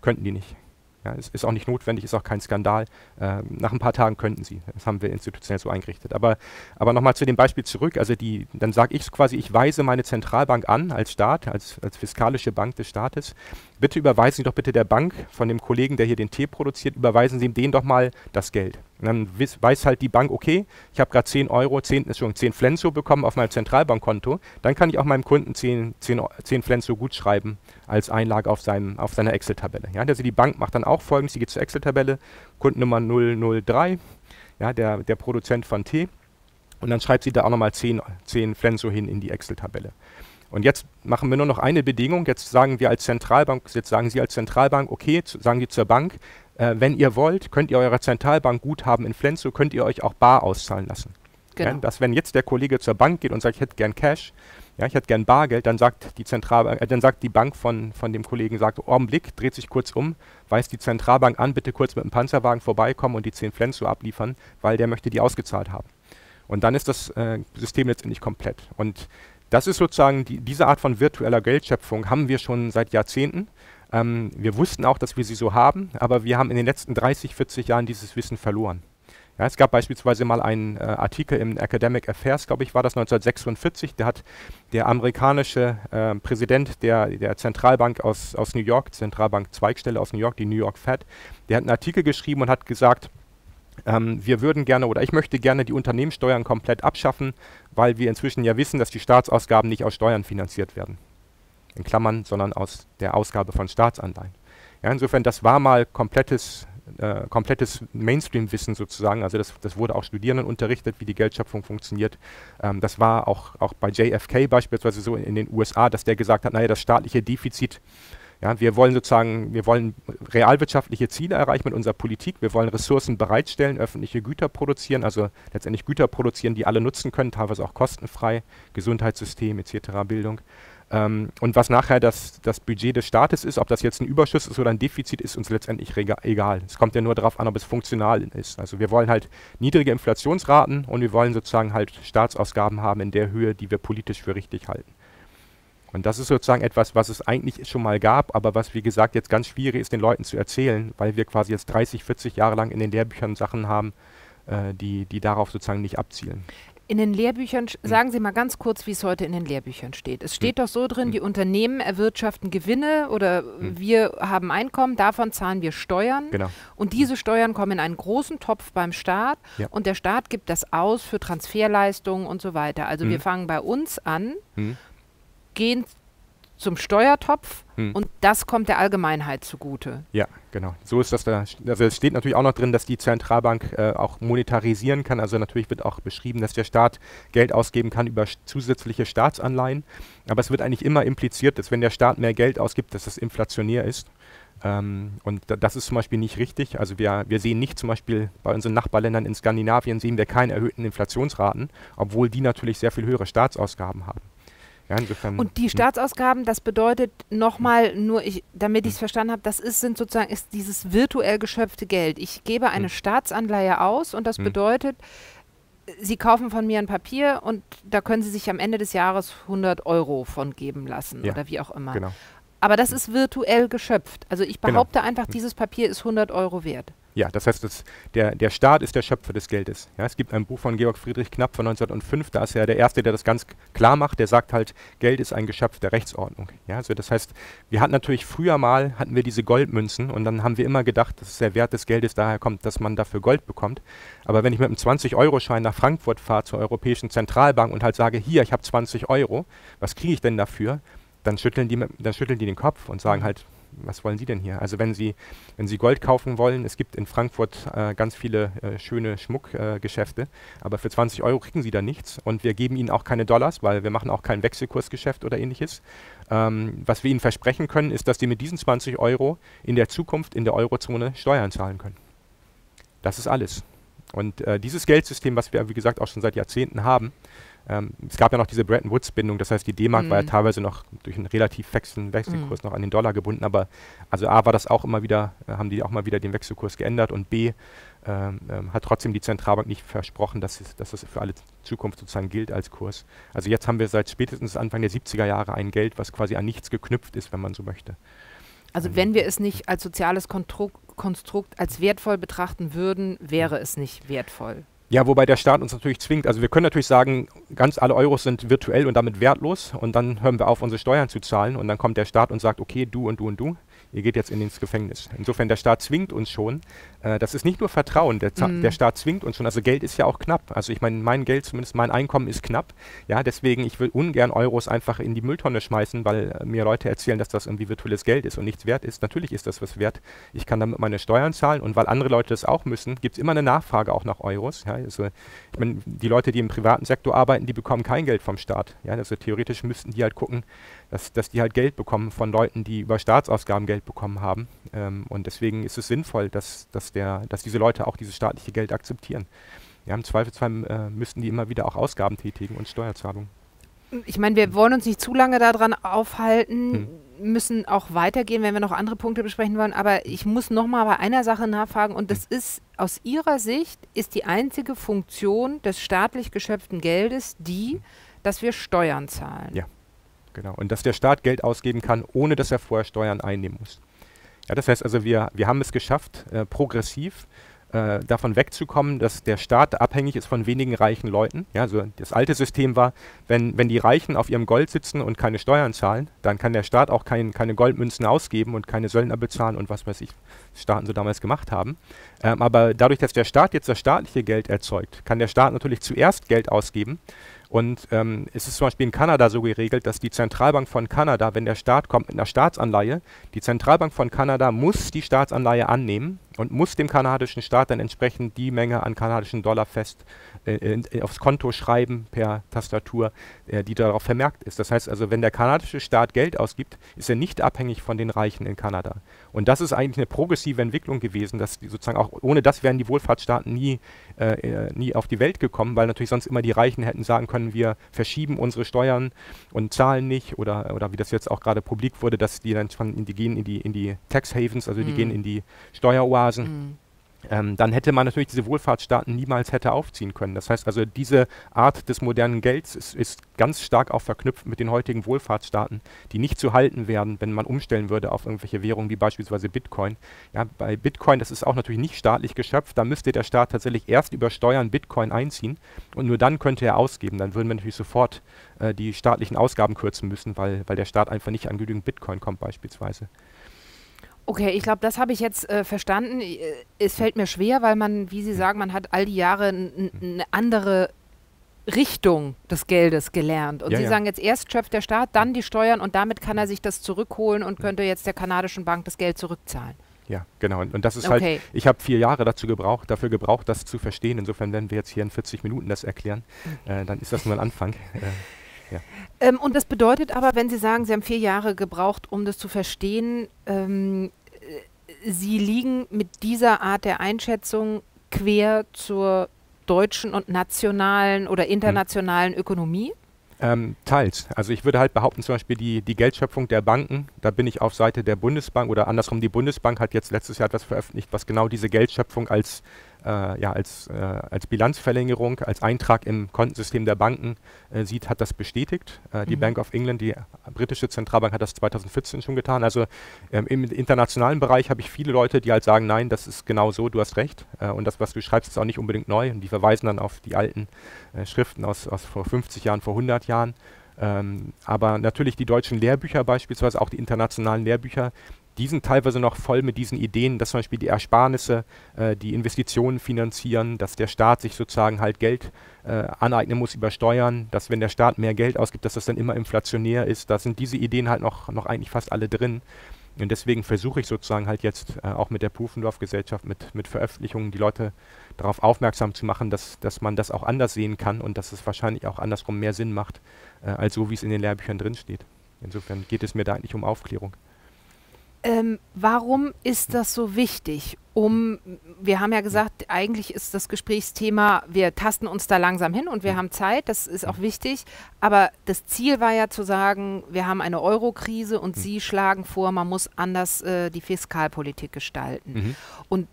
könnten die nicht. Ja, es ist auch nicht notwendig, ist auch kein Skandal. Äh, nach ein paar Tagen könnten sie. Das haben wir institutionell so eingerichtet. Aber, aber nochmal zu dem Beispiel zurück. Also die, dann sage ich quasi, ich weise meine Zentralbank an als Staat, als, als fiskalische Bank des Staates. Bitte überweisen Sie doch bitte der Bank von dem Kollegen, der hier den Tee produziert, überweisen Sie ihm den doch mal das Geld. Und dann weiß halt die Bank, okay, ich habe gerade 10 Euro, 10, schon 10 Flenso bekommen auf meinem Zentralbankkonto, dann kann ich auch meinem Kunden 10, 10, 10 Flenso gut schreiben als Einlage auf, seinem, auf seiner Excel-Tabelle. Ja, also die Bank macht dann auch folgendes, sie geht zur Excel-Tabelle, Kundennummer 003, ja, der, der Produzent von Tee, und dann schreibt sie da auch nochmal 10, 10 Flenso hin in die Excel-Tabelle. Und jetzt machen wir nur noch eine Bedingung. Jetzt sagen wir als Zentralbank, jetzt sagen Sie als Zentralbank, okay, sagen Sie zur Bank, äh, wenn ihr wollt, könnt ihr eurer Zentralbank Guthaben in Flenso, könnt ihr euch auch bar auszahlen lassen. Genau. Ja, dass wenn jetzt der Kollege zur Bank geht und sagt, ich hätte gern Cash, ja, ich hätte gern Bargeld, dann sagt die Zentralbank, äh, dann sagt die Bank von, von dem Kollegen, sagt, Augenblick, dreht sich kurz um, weist die Zentralbank an, bitte kurz mit dem Panzerwagen vorbeikommen und die 10 Flenso abliefern, weil der möchte die ausgezahlt haben. Und dann ist das äh, System letztendlich komplett. Und das ist sozusagen, die, diese Art von virtueller Geldschöpfung haben wir schon seit Jahrzehnten. Ähm, wir wussten auch, dass wir sie so haben, aber wir haben in den letzten 30, 40 Jahren dieses Wissen verloren. Ja, es gab beispielsweise mal einen äh, Artikel im Academic Affairs, glaube ich, war das 1946. Da hat der amerikanische äh, Präsident der, der Zentralbank aus, aus New York, Zentralbank Zweigstelle aus New York, die New York Fed, der hat einen Artikel geschrieben und hat gesagt, ähm, wir würden gerne oder ich möchte gerne die Unternehmenssteuern komplett abschaffen, weil wir inzwischen ja wissen, dass die Staatsausgaben nicht aus Steuern finanziert werden in Klammern, sondern aus der Ausgabe von Staatsanleihen. Ja, insofern, das war mal komplettes, äh, komplettes Mainstream-Wissen sozusagen. Also das, das, wurde auch Studierenden unterrichtet, wie die Geldschöpfung funktioniert. Ähm, das war auch, auch bei JFK beispielsweise so in, in, den USA, dass der gesagt hat, naja, das staatliche Defizit, ja, wir wollen sozusagen, wir wollen realwirtschaftliche Ziele erreichen mit unserer Politik. Wir wollen Ressourcen bereitstellen, öffentliche Güter produzieren, also letztendlich Güter produzieren, die alle nutzen können, teilweise auch kostenfrei, Gesundheitssystem etc., Bildung. Ähm, und was nachher das, das Budget des Staates ist, ob das jetzt ein Überschuss ist oder ein Defizit, ist uns letztendlich egal. Es kommt ja nur darauf an, ob es funktional ist. Also wir wollen halt niedrige Inflationsraten und wir wollen sozusagen halt Staatsausgaben haben in der Höhe, die wir politisch für richtig halten. Und das ist sozusagen etwas, was es eigentlich schon mal gab, aber was, wie gesagt, jetzt ganz schwierig ist, den Leuten zu erzählen, weil wir quasi jetzt 30, 40 Jahre lang in den Lehrbüchern Sachen haben, äh, die, die darauf sozusagen nicht abzielen. In den Lehrbüchern, hm. sagen Sie mal ganz kurz, wie es heute in den Lehrbüchern steht. Es steht hm. doch so drin, hm. die Unternehmen erwirtschaften Gewinne oder hm. wir haben Einkommen, davon zahlen wir Steuern. Genau. Und diese Steuern kommen in einen großen Topf beim Staat ja. und der Staat gibt das aus für Transferleistungen und so weiter. Also wir hm. fangen bei uns an, hm. gehen zum Steuertopf hm. und das kommt der Allgemeinheit zugute. Ja, genau. So ist das da. Also es steht natürlich auch noch drin, dass die Zentralbank äh, auch monetarisieren kann. Also natürlich wird auch beschrieben, dass der Staat Geld ausgeben kann über zusätzliche Staatsanleihen. Aber es wird eigentlich immer impliziert, dass wenn der Staat mehr Geld ausgibt, dass das inflationär ist. Ähm, und das ist zum Beispiel nicht richtig. Also wir, wir sehen nicht zum Beispiel bei unseren Nachbarländern in Skandinavien sehen wir keine erhöhten Inflationsraten, obwohl die natürlich sehr viel höhere Staatsausgaben haben. Ja, insofern, und die hm. Staatsausgaben, das bedeutet nochmal, nur ich, damit ich es hm. verstanden habe, das ist, sind sozusagen ist dieses virtuell geschöpfte Geld. Ich gebe eine hm. Staatsanleihe aus und das bedeutet, Sie kaufen von mir ein Papier und da können Sie sich am Ende des Jahres 100 Euro von geben lassen ja, oder wie auch immer. Genau. Aber das ist virtuell geschöpft. Also ich genau. behaupte genau. einfach, dieses Papier ist 100 Euro wert. Ja, das heißt, das, der, der Staat ist der Schöpfer des Geldes. Ja, es gibt ein Buch von Georg Friedrich Knapp von 1905, da ist er der Erste, der das ganz klar macht, der sagt halt, Geld ist ein Geschöpf der Rechtsordnung. Ja, also das heißt, wir hatten natürlich früher mal, hatten wir diese Goldmünzen und dann haben wir immer gedacht, dass der Wert des Geldes daher kommt, dass man dafür Gold bekommt. Aber wenn ich mit einem 20-Euro-Schein nach Frankfurt fahre zur Europäischen Zentralbank und halt sage, hier, ich habe 20 Euro, was kriege ich denn dafür? Dann schütteln, die, dann schütteln die den Kopf und sagen halt, was wollen Sie denn hier? Also wenn Sie, wenn Sie Gold kaufen wollen, es gibt in Frankfurt äh, ganz viele äh, schöne Schmuckgeschäfte, aber für 20 Euro kriegen Sie da nichts und wir geben Ihnen auch keine Dollars, weil wir machen auch kein Wechselkursgeschäft oder ähnliches. Ähm, was wir Ihnen versprechen können, ist, dass Sie mit diesen 20 Euro in der Zukunft in der Eurozone Steuern zahlen können. Das ist alles. Und äh, dieses Geldsystem, was wir, wie gesagt, auch schon seit Jahrzehnten haben, ähm, es gab ja noch diese Bretton Woods-Bindung, das heißt, die D-Mark mhm. war ja mhm. teilweise noch durch einen relativ fixen Wechselkurs mhm. noch an den Dollar gebunden, aber also A war das auch immer wieder, äh, haben die auch mal wieder den Wechselkurs geändert und B ähm, ähm, hat trotzdem die Zentralbank nicht versprochen, dass, es, dass das für alle Zukunft sozusagen gilt als Kurs. Also jetzt haben wir seit spätestens Anfang der 70er Jahre ein Geld, was quasi an nichts geknüpft ist, wenn man so möchte. Also wenn wir es nicht als soziales Konstrukt als wertvoll betrachten würden, wäre es nicht wertvoll. Ja, wobei der Staat uns natürlich zwingt. Also wir können natürlich sagen, ganz alle Euros sind virtuell und damit wertlos und dann hören wir auf, unsere Steuern zu zahlen und dann kommt der Staat und sagt, okay, du und du und du ihr geht jetzt in ins Gefängnis. Insofern, der Staat zwingt uns schon. Äh, das ist nicht nur Vertrauen, der, mhm. der, Staat zwingt uns schon. Also Geld ist ja auch knapp. Also ich meine, mein Geld, zumindest mein Einkommen ist knapp. Ja, deswegen, ich will ungern Euros einfach in die Mülltonne schmeißen, weil äh, mir Leute erzählen, dass das irgendwie virtuelles Geld ist und nichts wert ist. Natürlich ist das was wert. Ich kann damit meine Steuern zahlen und weil andere Leute das auch müssen, gibt es immer eine Nachfrage auch nach Euros. Ja, also ich meine, die Leute, die im privaten Sektor arbeiten, die bekommen kein Geld vom Staat. Ja, also theoretisch müssten die halt gucken, dass, dass die halt Geld bekommen von Leuten, die über Staatsausgaben Geld bekommen haben. Ähm, und deswegen ist es sinnvoll, dass, dass, der, dass diese Leute auch dieses staatliche Geld akzeptieren. Ja, Im Zweifelsfall äh, müssten die immer wieder auch Ausgaben tätigen und Steuerzahlungen. Ich meine, wir wollen uns nicht zu lange daran aufhalten, hm. müssen auch weitergehen, wenn wir noch andere Punkte besprechen wollen. Aber ich muss noch mal bei einer Sache nachfragen und das hm. ist aus Ihrer Sicht ist die einzige Funktion des staatlich geschöpften Geldes die, dass wir Steuern zahlen. Ja. Genau. Und dass der Staat Geld ausgeben kann, ohne dass er vorher Steuern einnehmen muss. Ja, das heißt also, wir, wir haben es geschafft, äh, progressiv äh, davon wegzukommen, dass der Staat abhängig ist von wenigen reichen Leuten. Ja, also das alte System war, wenn, wenn die Reichen auf ihrem Gold sitzen und keine Steuern zahlen, dann kann der Staat auch kein, keine Goldmünzen ausgeben und keine Söldner bezahlen und was weiß ich, Staaten so damals gemacht haben. Ähm, aber dadurch, dass der Staat jetzt das staatliche Geld erzeugt, kann der Staat natürlich zuerst Geld ausgeben und ähm, es ist zum Beispiel in Kanada so geregelt, dass die Zentralbank von Kanada, wenn der Staat kommt mit einer Staatsanleihe, die Zentralbank von Kanada muss die Staatsanleihe annehmen und muss dem kanadischen Staat dann entsprechend die Menge an kanadischen Dollar fest äh, äh, aufs Konto schreiben per Tastatur, äh, die darauf vermerkt ist. Das heißt also, wenn der kanadische Staat Geld ausgibt, ist er nicht abhängig von den Reichen in Kanada. Und das ist eigentlich eine progressive Entwicklung gewesen, dass die sozusagen auch ohne das wären die Wohlfahrtsstaaten nie, äh, äh, nie auf die Welt gekommen, weil natürlich sonst immer die Reichen hätten sagen können, wir verschieben unsere Steuern und zahlen nicht oder, oder wie das jetzt auch gerade publik wurde, dass die dann in die gehen in die, in die Tax Havens, also die mm. gehen in die Steueroasen. Mm ähm, dann hätte man natürlich diese Wohlfahrtsstaaten niemals hätte aufziehen können. Das heißt also, diese Art des modernen Gelds ist, ist, ganz stark auch verknüpft mit den heutigen Wohlfahrtsstaaten, die nicht zu halten wären, wenn man umstellen würde auf irgendwelche Währungen wie beispielsweise Bitcoin. Ja, bei Bitcoin, das ist auch natürlich nicht staatlich geschöpft, da müsste der Staat tatsächlich erst über Steuern Bitcoin einziehen und nur dann könnte er ausgeben. Dann würden wir natürlich sofort äh, die staatlichen Ausgaben kürzen müssen, weil, weil der Staat einfach nicht an genügend Bitcoin kommt beispielsweise. Okay, ich glaube, das habe ich jetzt äh, verstanden. Äh, es fällt mir schwer, weil man, wie Sie sagen, man hat all die Jahre eine andere Richtung des Geldes gelernt. Und ja, Sie ja. sagen jetzt erst schöpft der Staat, dann die Steuern und damit kann er sich das zurückholen und könnte jetzt der kanadischen Bank das Geld zurückzahlen. Ja, genau. Und, und das ist halt, okay. halt, ich habe vier Jahre dazu gebraucht, dafür gebraucht, das zu verstehen. Insofern, wenn wir jetzt hier in 40 Minuten das erklären, mhm. äh, dann ist das nur ein Anfang. Äh, ja. Ähm, und das bedeutet aber, wenn Sie sagen, Sie haben vier Jahre gebraucht, um das zu verstehen, ähm, Sie liegen mit dieser Art der Einschätzung quer zur deutschen und nationalen oder internationalen hm. Ökonomie? Ähm, teils. Also ich würde halt behaupten, zum Beispiel die, die Geldschöpfung der Banken, da bin ich auf Seite der Bundesbank oder andersrum, die Bundesbank hat jetzt letztes Jahr etwas veröffentlicht, was genau diese Geldschöpfung als äh, ja, als, äh, als Bilanzverlängerung, als Eintrag im Kontensystem der Banken äh, sieht, hat das bestätigt. Äh, die mhm. Bank of England, die britische Zentralbank, hat das 2014 schon getan. Also ähm, im internationalen Bereich habe ich viele Leute, die halt sagen, nein, das ist genau so, du hast recht. Äh, und das, was du schreibst, ist auch nicht unbedingt neu. Und die verweisen dann auf die alten äh, Schriften aus, aus vor 50 Jahren, vor 100 Jahren. Ähm, aber natürlich die deutschen Lehrbücher beispielsweise, auch die internationalen Lehrbücher, die sind teilweise noch voll mit diesen Ideen, dass zum Beispiel die Ersparnisse äh, die Investitionen finanzieren, dass der Staat sich sozusagen halt Geld äh, aneignen muss über Steuern, dass wenn der Staat mehr Geld ausgibt, dass das dann immer inflationär ist. Da sind diese Ideen halt noch, noch eigentlich fast alle drin. Und deswegen versuche ich sozusagen halt jetzt äh, auch mit der Pufendorf-Gesellschaft, mit, mit Veröffentlichungen die Leute darauf aufmerksam zu machen, dass, dass man das auch anders sehen kann und dass es wahrscheinlich auch andersrum mehr Sinn macht, äh, als so wie es in den Lehrbüchern drinsteht. Insofern geht es mir da eigentlich um Aufklärung. Ähm, warum ist das so wichtig? Um, wir haben ja gesagt, eigentlich ist das Gesprächsthema, wir tasten uns da langsam hin und wir haben Zeit, das ist auch wichtig. Aber das Ziel war ja zu sagen, wir haben eine Euro-Krise und mhm. Sie schlagen vor, man muss anders äh, die Fiskalpolitik gestalten. Mhm. Und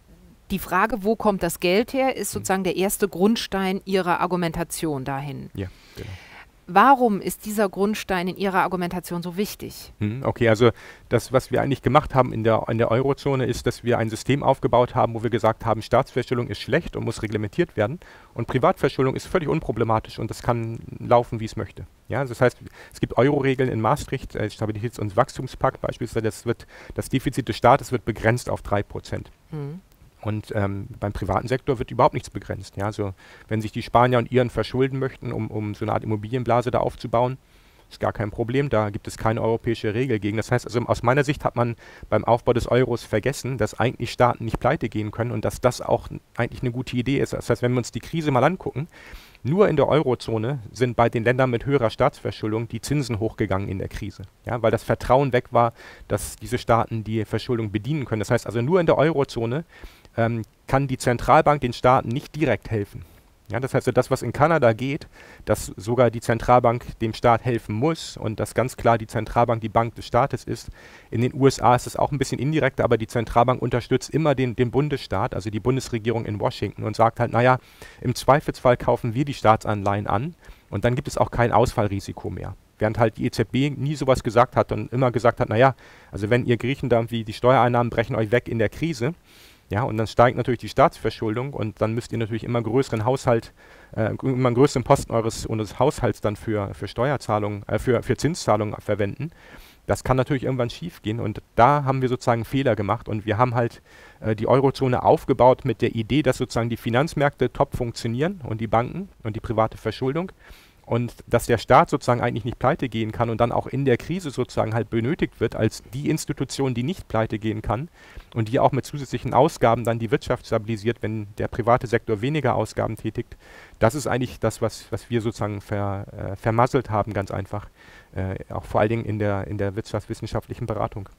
die Frage, wo kommt das Geld her, ist sozusagen der erste Grundstein Ihrer Argumentation dahin. Ja, genau. Warum ist dieser Grundstein in Ihrer Argumentation so wichtig? Hm, okay, also das, was wir eigentlich gemacht haben in der, in der Eurozone, ist, dass wir ein System aufgebaut haben, wo wir gesagt haben, Staatsverschuldung ist schlecht und muss reglementiert werden und Privatverschuldung ist völlig unproblematisch und das kann laufen, wie es möchte. Ja, also das heißt, es gibt Euro-Regeln in Maastricht, äh, Stabilitäts- und Wachstumspakt beispielsweise, das, wird, das Defizit des Staates wird begrenzt auf 3 Prozent. Mhm. Und ähm, beim privaten Sektor wird überhaupt nichts begrenzt. Ja? Also wenn sich die Spanier und Iren verschulden möchten, um, um so eine Art Immobilienblase da aufzubauen, ist gar kein Problem. Da gibt es keine europäische Regel gegen. Das heißt also, aus meiner Sicht hat man beim Aufbau des Euros vergessen, dass eigentlich Staaten nicht pleite gehen können und dass das auch eigentlich eine gute Idee ist. Das heißt, wenn wir uns die Krise mal angucken, nur in der Eurozone sind bei den Ländern mit höherer Staatsverschuldung die Zinsen hochgegangen in der Krise. Ja, weil das Vertrauen weg war, dass diese Staaten die Verschuldung bedienen können. Das heißt also, nur in der Eurozone ähm, kann die Zentralbank den Staaten nicht direkt helfen. Ja, das heißt, das, was in Kanada geht, dass sogar die Zentralbank dem Staat helfen muss und dass ganz klar die Zentralbank die Bank des Staates ist. In den USA ist es auch ein bisschen indirekter, aber die Zentralbank unterstützt immer den, den Bundesstaat, also die Bundesregierung in Washington und sagt halt, naja, im Zweifelsfall kaufen wir die Staatsanleihen an und dann gibt es auch kein Ausfallrisiko mehr. Während halt die EZB nie sowas gesagt hat und immer gesagt hat, naja, also wenn ihr Griechen da wie die Steuereinnahmen brechen euch weg in der Krise, ja, und dann steigt natürlich die Staatsverschuldung und dann müsst ihr natürlich immer größeren Haushalt, äh, immer größeren Posten eures, eures Haushalts dann für, für Steuerzahlungen, äh, für, für Zinszahlungen verwenden. Das kann natürlich irgendwann schief gehen und da haben wir sozusagen Fehler gemacht und wir haben halt äh, die Eurozone aufgebaut mit der Idee, dass sozusagen die Finanzmärkte top funktionieren und die Banken und die private Verschuldung und dass der Staat sozusagen eigentlich nicht pleite gehen kann und dann auch in der Krise sozusagen halt benötigt wird als die Institution, die nicht pleite gehen kann und die auch mit zusätzlichen Ausgaben dann die Wirtschaft stabilisiert, wenn der private Sektor weniger Ausgaben tätigt. Das ist eigentlich das, was, was wir sozusagen ver, äh, vermasselt haben, ganz einfach, äh, auch vor allen Dingen in der, in der wirtschaftswissenschaftlichen Beratung.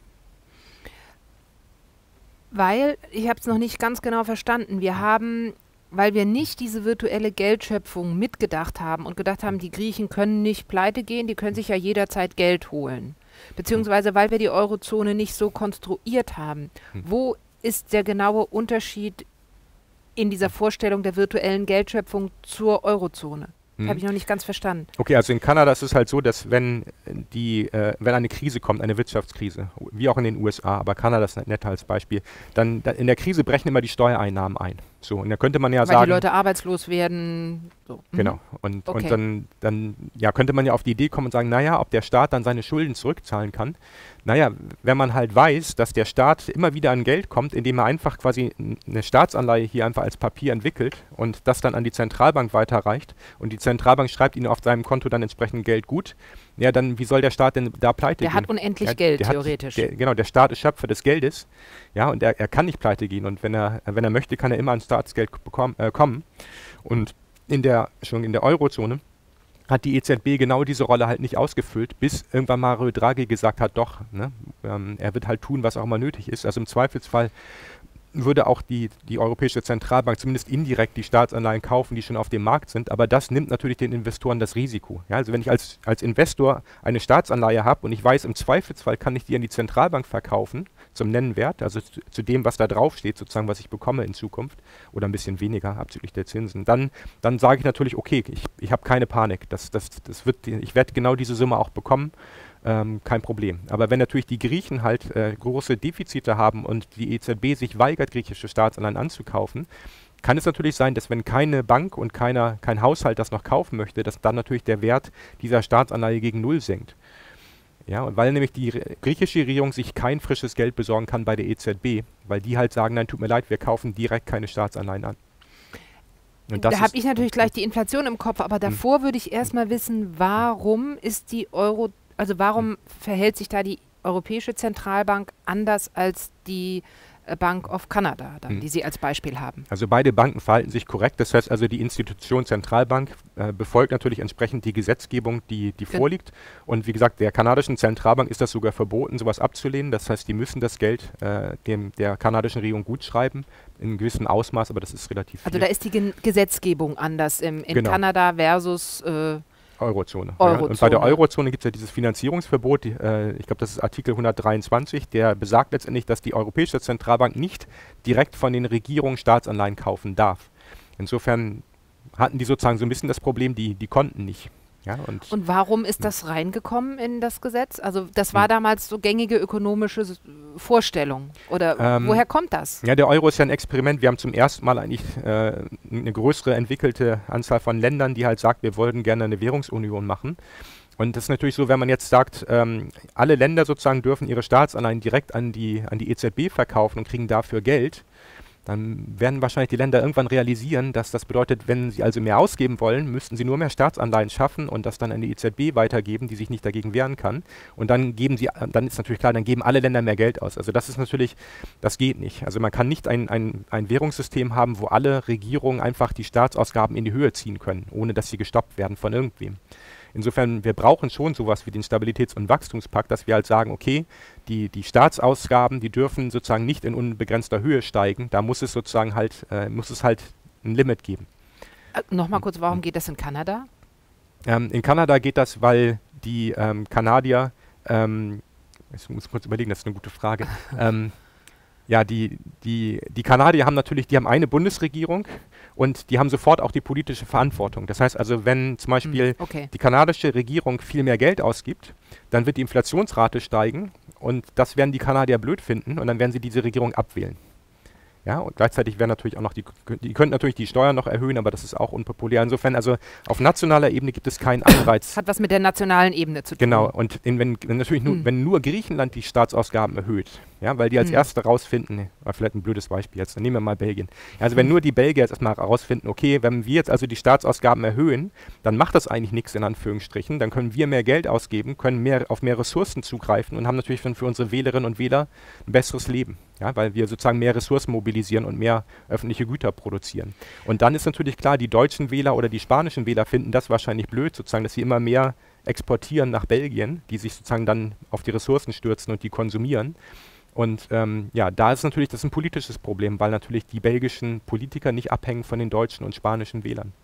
Weil, ich habe es noch nicht ganz genau verstanden, wir haben weil wir nicht diese virtuelle Geldschöpfung mitgedacht haben und gedacht haben, die Griechen können nicht pleite gehen, die können sich ja jederzeit Geld holen. Beziehungsweise weil wir die Eurozone nicht so konstruiert haben. Hm. Wo ist der genaue Unterschied in dieser Vorstellung der virtuellen Geldschöpfung zur Eurozone. Hm. Habe ich noch nicht ganz verstanden. Okay, also in Kanada ist es halt so, dass wenn die, äh, wenn eine Krise kommt, eine Wirtschaftskrise, wie auch in den USA, aber Kanada ist netter als Beispiel, dann da in der Krise brechen immer die Steuereinnahmen ein. So, und da könnte man ja Weil sagen. die Leute arbeitslos werden. So. Mhm. Genau. Und, okay. und dann, dann ja, könnte man ja auf die Idee kommen und sagen, naja, ob der Staat dann seine Schulden zurückzahlen kann. Naja, wenn man halt weiß, dass der Staat immer wieder an Geld kommt, indem er einfach quasi eine Staatsanleihe hier einfach als Papier entwickelt und das dann an die Zentralbank weiterreicht und die Zentralbank schreibt ihnen auf seinem Konto dann entsprechend Geld gut, ja, dann wie soll der Staat denn da pleite der gehen? Der hat unendlich ja, Geld, theoretisch. Hat, der, genau, der Staat ist Schöpfer des Geldes, ja, und er, er kann nicht pleite gehen und wenn er, wenn er möchte, kann er immer an Staatsgeld bekommen, äh, kommen. Und in der, schon in der Eurozone hat die EZB genau diese Rolle halt nicht ausgefüllt, bis irgendwann Mario Draghi gesagt hat, doch, ne, ähm, er wird halt tun, was auch immer nötig ist. Also im Zweifelsfall würde auch die, die Europäische Zentralbank zumindest indirekt die Staatsanleihen kaufen, die schon auf dem Markt sind. Aber das nimmt natürlich den Investoren das Risiko. Ja, also wenn ich als, als Investor eine Staatsanleihe habe und ich weiß, im Zweifelsfall kann ich die an die Zentralbank verkaufen zum Nennwert, also zu, zu dem, was da draufsteht, sozusagen, was ich bekomme in Zukunft oder ein bisschen weniger abzüglich der Zinsen, dann, dann sage ich natürlich, okay, ich, ich habe keine Panik. Das, das, das wird, ich werde genau diese Summe auch bekommen ähm, kein Problem. Aber wenn natürlich die Griechen halt äh, große Defizite haben und die EZB sich weigert, griechische Staatsanleihen anzukaufen, kann es natürlich sein, dass wenn keine Bank und keiner, kein Haushalt das noch kaufen möchte, dass dann natürlich der Wert dieser Staatsanleihe gegen Null sinkt. Ja, und weil nämlich die griechische Regierung sich kein frisches Geld besorgen kann bei der EZB, weil die halt sagen, nein, tut mir leid, wir kaufen direkt keine Staatsanleihen an. da habe ich natürlich gleich die Inflation im Kopf, aber hm. davor hm. würde ich erstmal wissen, warum ist die Euro also warum verhält sich da die Europäische Zentralbank anders als die äh, Bank of Canada, dann, hm. die Sie als Beispiel haben. Also beide Banken verhalten sich korrekt. Das heißt also, die Institution Zentralbank äh, befolgt natürlich entsprechend die Gesetzgebung, die, die vorliegt. Und wie gesagt, der kanadischen Zentralbank ist das sogar verboten, sowas abzulehnen. Das heißt, die müssen das Geld äh, dem, der kanadischen Regierung gutschreiben, in gewissem Ausmaß, aber das ist relativ Also da ist die Gen Gesetzgebung anders im, in genau. Kanada versus äh, Eurozone. Eurozone. Und bei der Eurozone gibt es ja dieses Finanzierungsverbot, die, äh, ich glaube, das ist Artikel 123, der besagt letztendlich, dass die Europäische Zentralbank nicht direkt von den Regierungen Staatsanleihen kaufen darf. Insofern hatten die sozusagen so ein bisschen das Problem, die, die konnten nicht. Ja, und, und, warum ist das reingekommen in das Gesetz? Also das war hm. damals so gängige ökonomische Vorstellung. Oder ähm, woher kommt das? Ja, der Euro ist ja ein Experiment. Wir haben zum ersten Mal eigentlich äh, eine größere entwickelte Anzahl von Ländern, die halt sagt, wir wollten gerne eine Währungsunion machen. Und das ist natürlich so, wenn man jetzt sagt, ähm, alle Länder sozusagen dürfen ihre Staatsanleihen direkt an die, an die EZB verkaufen und kriegen dafür Geld, dann werden wahrscheinlich die Länder irgendwann realisieren, dass das bedeutet, wenn sie also mehr ausgeben wollen, müssten sie nur mehr Staatsanleihen schaffen und das dann an die EZB weitergeben, die sich nicht dagegen wehren kann. Und dann geben sie, dann ist natürlich klar, dann geben alle Länder mehr Geld aus. Also das ist natürlich, das geht nicht. Also man kann nicht ein, ein, ein Währungssystem haben, wo alle Regierungen einfach die Staatsausgaben in die Höhe ziehen können, ohne dass sie gestoppt werden von irgendwem. Insofern, wir brauchen schon sowas wie den Stabilitäts- und Wachstumspakt, dass wir halt sagen, okay, die, die Staatsausgaben, die dürfen sozusagen nicht in unbegrenzter Höhe steigen. Da muss es sozusagen halt, äh, muss es halt ein Limit geben. Äh, Nochmal kurz, warum geht das in Kanada? Ähm, in Kanada geht das, weil die ähm, Kanadier, ähm, ich muss kurz überlegen, das ist eine gute Frage. ähm, ja, die, die, die Kanadier haben natürlich, die haben eine Bundesregierung und die haben sofort auch die politische Verantwortung. Das heißt also, wenn zum Beispiel hm, okay. die kanadische Regierung viel mehr Geld ausgibt, dann wird die Inflationsrate steigen und das werden die Kanadier blöd finden und dann werden sie diese Regierung abwählen. Ja, und gleichzeitig werden natürlich auch noch die, die könnten natürlich die Steuern noch erhöhen, aber das ist auch unpopulär. Insofern, also auf nationaler Ebene gibt es keinen Anreiz. Hat was mit der nationalen Ebene zu tun. Genau, und in, wenn, wenn, natürlich hm. nur, wenn nur Griechenland die Staatsausgaben erhöht, ja, weil die als hm. Erste rausfinden, vielleicht ein blödes Beispiel jetzt, dann nehmen wir mal Belgien. Also wenn nur die Belgier jetzt erstmal herausfinden, okay, wenn wir jetzt also die Staatsausgaben erhöhen, dann macht das eigentlich nichts in Anführungsstrichen, dann können wir mehr Geld ausgeben, können mehr auf mehr Ressourcen zugreifen und haben natürlich dann für unsere Wählerinnen und Wähler ein besseres Leben ja, weil wir sozusagen mehr Ressourcen mobilisieren und mehr öffentliche Güter produzieren. Und dann ist natürlich klar, die deutschen Wähler oder die spanischen Wähler finden das wahrscheinlich blöd, sozusagen, dass sie immer mehr exportieren nach Belgien, die sich sozusagen dann auf die Ressourcen stürzen und die konsumieren. Und ähm, ja, da ist natürlich das ein politisches Problem, weil natürlich die belgischen Politiker nicht abhängen von den deutschen und spanischen Wählern.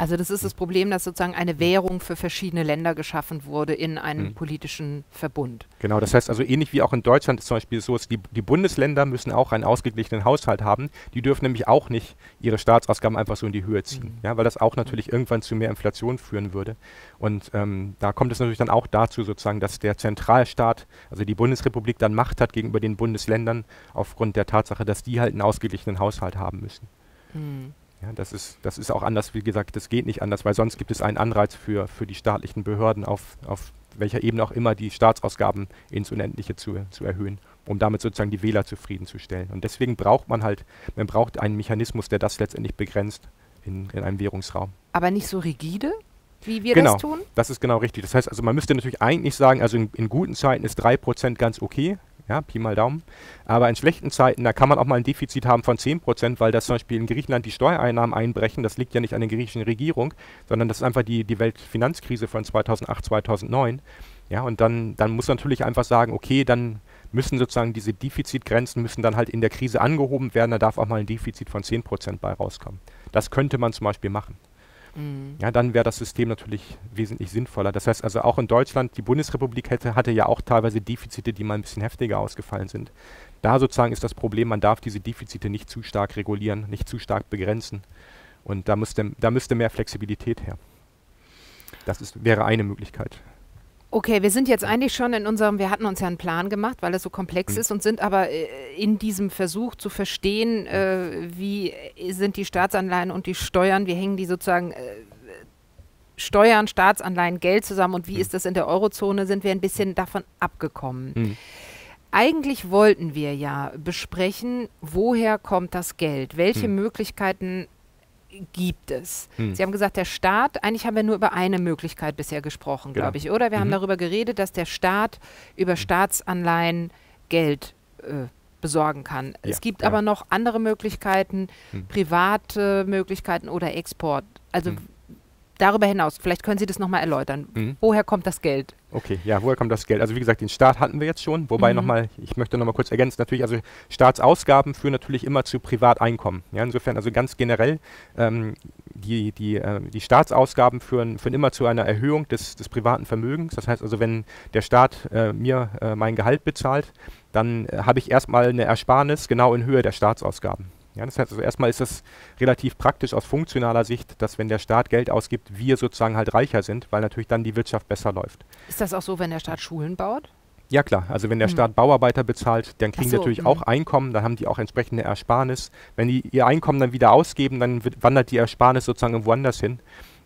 Also das ist das Problem, dass sozusagen eine Währung für verschiedene Länder geschaffen wurde in einem Mhm. politischen Verbund. Genau, das heißt also ähnlich wie auch in Deutschland ist zum Beispiel so, ist die, die Bundesländer müssen auch einen ausgeglichenen Haushalt haben. Die dürfen nämlich auch nicht ihre Staatsausgaben einfach so in die Höhe ziehen, Mhm. ja, weil das auch natürlich irgendwann zu mehr Inflation führen würde. Und ähm, da kommt es natürlich dann auch dazu sozusagen, dass der Zentralstaat, also die Bundesrepublik, dann Macht hat gegenüber den Bundesländern aufgrund der Tatsache, dass die halt einen ausgeglichenen Haushalt haben müssen. Hm. Ja, das ist, das ist auch anders, wie gesagt, das geht nicht anders, weil sonst gibt es einen Anreiz für, für die staatlichen Behörden, auf, auf welcher Ebene auch immer die Staatsausgaben ins Unendliche zu, zu erhöhen, um damit sozusagen die Wähler zufriedenzustellen. Und deswegen braucht man halt, man braucht einen Mechanismus, der das letztendlich begrenzt in, in einem Währungsraum. Aber nicht so rigide, wie wir Genau. das tun? Das ist genau richtig. Das heißt also, man müsste natürlich eigentlich sagen, also in, in guten Zeiten ist 3% ganz okay, ja, Pi mal Daumen. Aber in schlechten Zeiten, da kann man auch mal ein Defizit haben von 10%, weil das zum Beispiel in Griechenland die Steuereinnahmen einbrechen. Das liegt ja nicht an der griechischen Regierung, sondern das ist einfach die, die Weltfinanzkrise von 2008, 2009. Ja, und dann, dann muss man natürlich einfach sagen, okay, dann müssen sozusagen diese Defizitgrenzen müssen dann halt in der Krise angehoben werden. Da darf auch mal ein Defizit von 10% bei rauskommen. Das könnte man zum Beispiel machen. Hm. Ja, dann wäre das System natürlich wesentlich sinnvoller. Das heißt also auch in Deutschland, die Bundesrepublik hätte, hatte ja auch teilweise Defizite, die mal ein bisschen heftiger ausgefallen sind. Da sozusagen ist das Problem, man darf diese Defizite nicht zu stark regulieren, nicht zu stark begrenzen. Und da müsste, da müsste mehr Flexibilität her. Das ist, wäre eine Möglichkeit. Okay, wir sind jetzt eigentlich schon in unserem, wir hatten uns ja einen Plan gemacht, weil es so komplex Mhm. ist und sind aber äh, in diesem Versuch zu verstehen, äh, wie sind die Staatsanleihen und die Steuern, wie hängen die sozusagen äh, Steuern, Staatsanleihen, Geld zusammen und wie Mhm. ist das in der Eurozone, sind wir ein bisschen davon abgekommen. Mhm. Eigentlich wollten wir ja besprechen, woher kommt das Geld? Welche Hm. Möglichkeiten gibt es? Hm. Sie haben gesagt, der Staat, eigentlich haben wir nur über eine Möglichkeit bisher gesprochen, Genau. glaube ich, oder? Wir haben Mhm. darüber geredet, dass der Staat über Staatsanleihen Geld äh, besorgen kann. Ja, es gibt ja. aber noch andere Möglichkeiten, Hm. private Möglichkeiten oder Export. Also Hm. Darüber hinaus, vielleicht können Sie das nochmal erläutern. Mhm. Woher kommt das Geld? Okay, ja, woher kommt das Geld? Also wie gesagt, den Staat hatten wir jetzt schon, wobei Mhm. nochmal, ich möchte nochmal kurz ergänzen, natürlich, also Staatsausgaben führen natürlich immer zu Privateinkommen. Ja, insofern, also ganz generell, ähm, die, die, äh, die Staatsausgaben führen, führen immer zu einer Erhöhung des, des privaten Vermögens. Das heißt also, wenn der Staat äh, mir äh, mein Gehalt bezahlt, dann äh, habe ich erstmal eine Ersparnis genau in Höhe der Staatsausgaben. Ja, das heißt also erstmal ist es relativ praktisch aus funktionaler Sicht, dass wenn der Staat Geld ausgibt, wir sozusagen halt reicher sind, weil natürlich dann die Wirtschaft besser läuft. Ist das auch so, wenn der Staat Schulen baut? Ja klar, also wenn der Hm. Staat Bauarbeiter bezahlt, dann kriegen Ach die so, natürlich hm. auch Einkommen, dann haben die auch entsprechende Ersparnis. Wenn die ihr Einkommen dann wieder ausgeben, dann wandert die Ersparnis sozusagen woanders hin.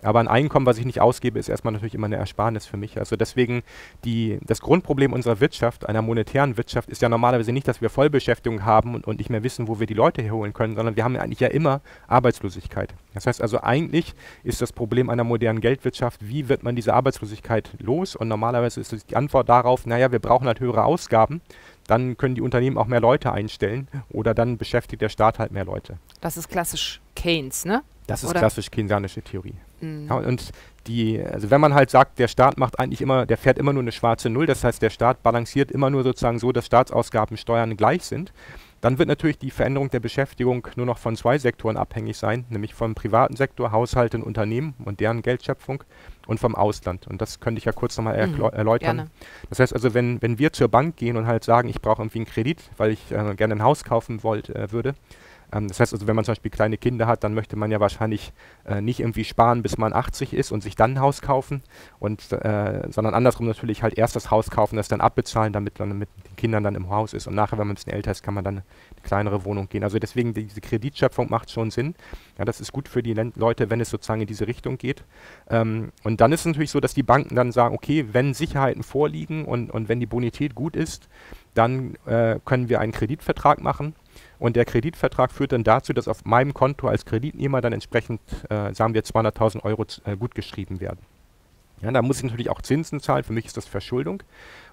Aber ein Einkommen, was ich nicht ausgebe, ist erstmal natürlich immer eine Ersparnis für mich. Also deswegen die, das Grundproblem unserer Wirtschaft, einer monetären Wirtschaft, ist ja normalerweise nicht, dass wir Vollbeschäftigung haben und, und nicht mehr wissen, wo wir die Leute herholen können, sondern wir haben ja eigentlich ja immer Arbeitslosigkeit. Das heißt also eigentlich ist das Problem einer modernen Geldwirtschaft, wie wird man diese Arbeitslosigkeit los? Und normalerweise ist die Antwort darauf, naja, wir brauchen halt höhere Ausgaben, dann können die Unternehmen auch mehr Leute einstellen oder dann beschäftigt der Staat halt mehr Leute. Das ist klassisch Keynes, ne? Das ist Oder- klassisch keynesianische Theorie. Mhm. Ja, und die, also wenn man halt sagt, der Staat macht eigentlich immer, der fährt immer nur eine schwarze Null, das heißt, der Staat balanciert immer nur sozusagen so, dass Staatsausgaben, Steuern gleich sind, dann wird natürlich die Veränderung der Beschäftigung nur noch von zwei Sektoren abhängig sein, nämlich vom privaten Sektor, Haushalte und Unternehmen und deren Geldschöpfung und vom Ausland. Und das könnte ich ja kurz nochmal Mhm, erläutern. Gerne. Das heißt also, wenn, wenn wir zur Bank gehen und halt sagen, ich brauche irgendwie einen Kredit, weil ich äh, gerne ein Haus kaufen wollt, äh, würde, ähm, das heißt also, wenn man zum Beispiel kleine Kinder hat, dann möchte man ja wahrscheinlich äh, nicht irgendwie sparen, bis man 80 ist und sich dann ein Haus kaufen, und, äh, sondern andersrum natürlich halt erst das Haus kaufen, das dann abbezahlen, damit man mit den Kindern dann im Haus ist. Und nachher, wenn man ein bisschen älter ist, kann man dann in eine kleinere Wohnung gehen. Also deswegen, diese Kreditschöpfung macht schon Sinn. Ja, das ist gut für die Leute, wenn es sozusagen in diese Richtung geht. Ähm, und dann ist es natürlich so, dass die Banken dann sagen, okay, wenn Sicherheiten vorliegen und, und wenn die Bonität gut ist, dann äh, können wir einen Kreditvertrag machen. Und der Kreditvertrag führt dann dazu, dass auf meinem Konto als Kreditnehmer dann entsprechend, äh, sagen wir, 200.000 Euro äh, gutgeschrieben werden. Ja, da muss ich natürlich auch Zinsen zahlen. Für mich ist das Verschuldung.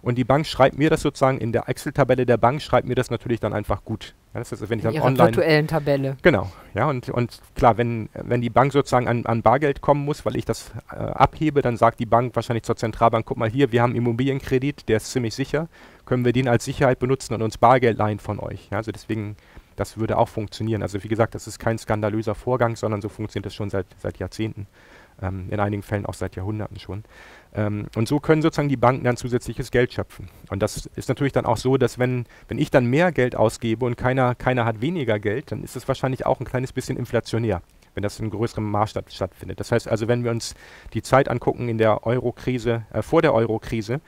Und die Bank schreibt mir das sozusagen in der Excel-Tabelle der Bank, schreibt mir das natürlich dann einfach gut. Ja, das heißt, wenn ich In dann online virtuellen Tabelle. Genau, ja, und, und klar, wenn, wenn die Bank sozusagen an, an Bargeld kommen muss, weil ich das äh, abhebe, dann sagt die Bank wahrscheinlich zur Zentralbank, guck mal hier, wir haben Immobilienkredit, der ist ziemlich sicher, können wir den als Sicherheit benutzen und uns Bargeld leihen von euch. Ja, also deswegen, das würde auch funktionieren. Also wie gesagt, das ist kein skandalöser Vorgang, sondern so funktioniert das schon seit, seit Jahrzehnten, ähm, in einigen Fällen auch seit Jahrhunderten schon. Ähm, und so können sozusagen die Banken dann zusätzliches Geld schöpfen. Und das ist natürlich dann auch so, dass wenn, wenn ich dann mehr Geld ausgebe und keiner, keiner hat weniger Geld, dann ist es wahrscheinlich auch ein kleines bisschen inflationär wenn das in größerem Maßstab stattfindet. Das heißt also, wenn wir uns die Zeit angucken in der Euro-Krise, äh, vor der Euro-Krise,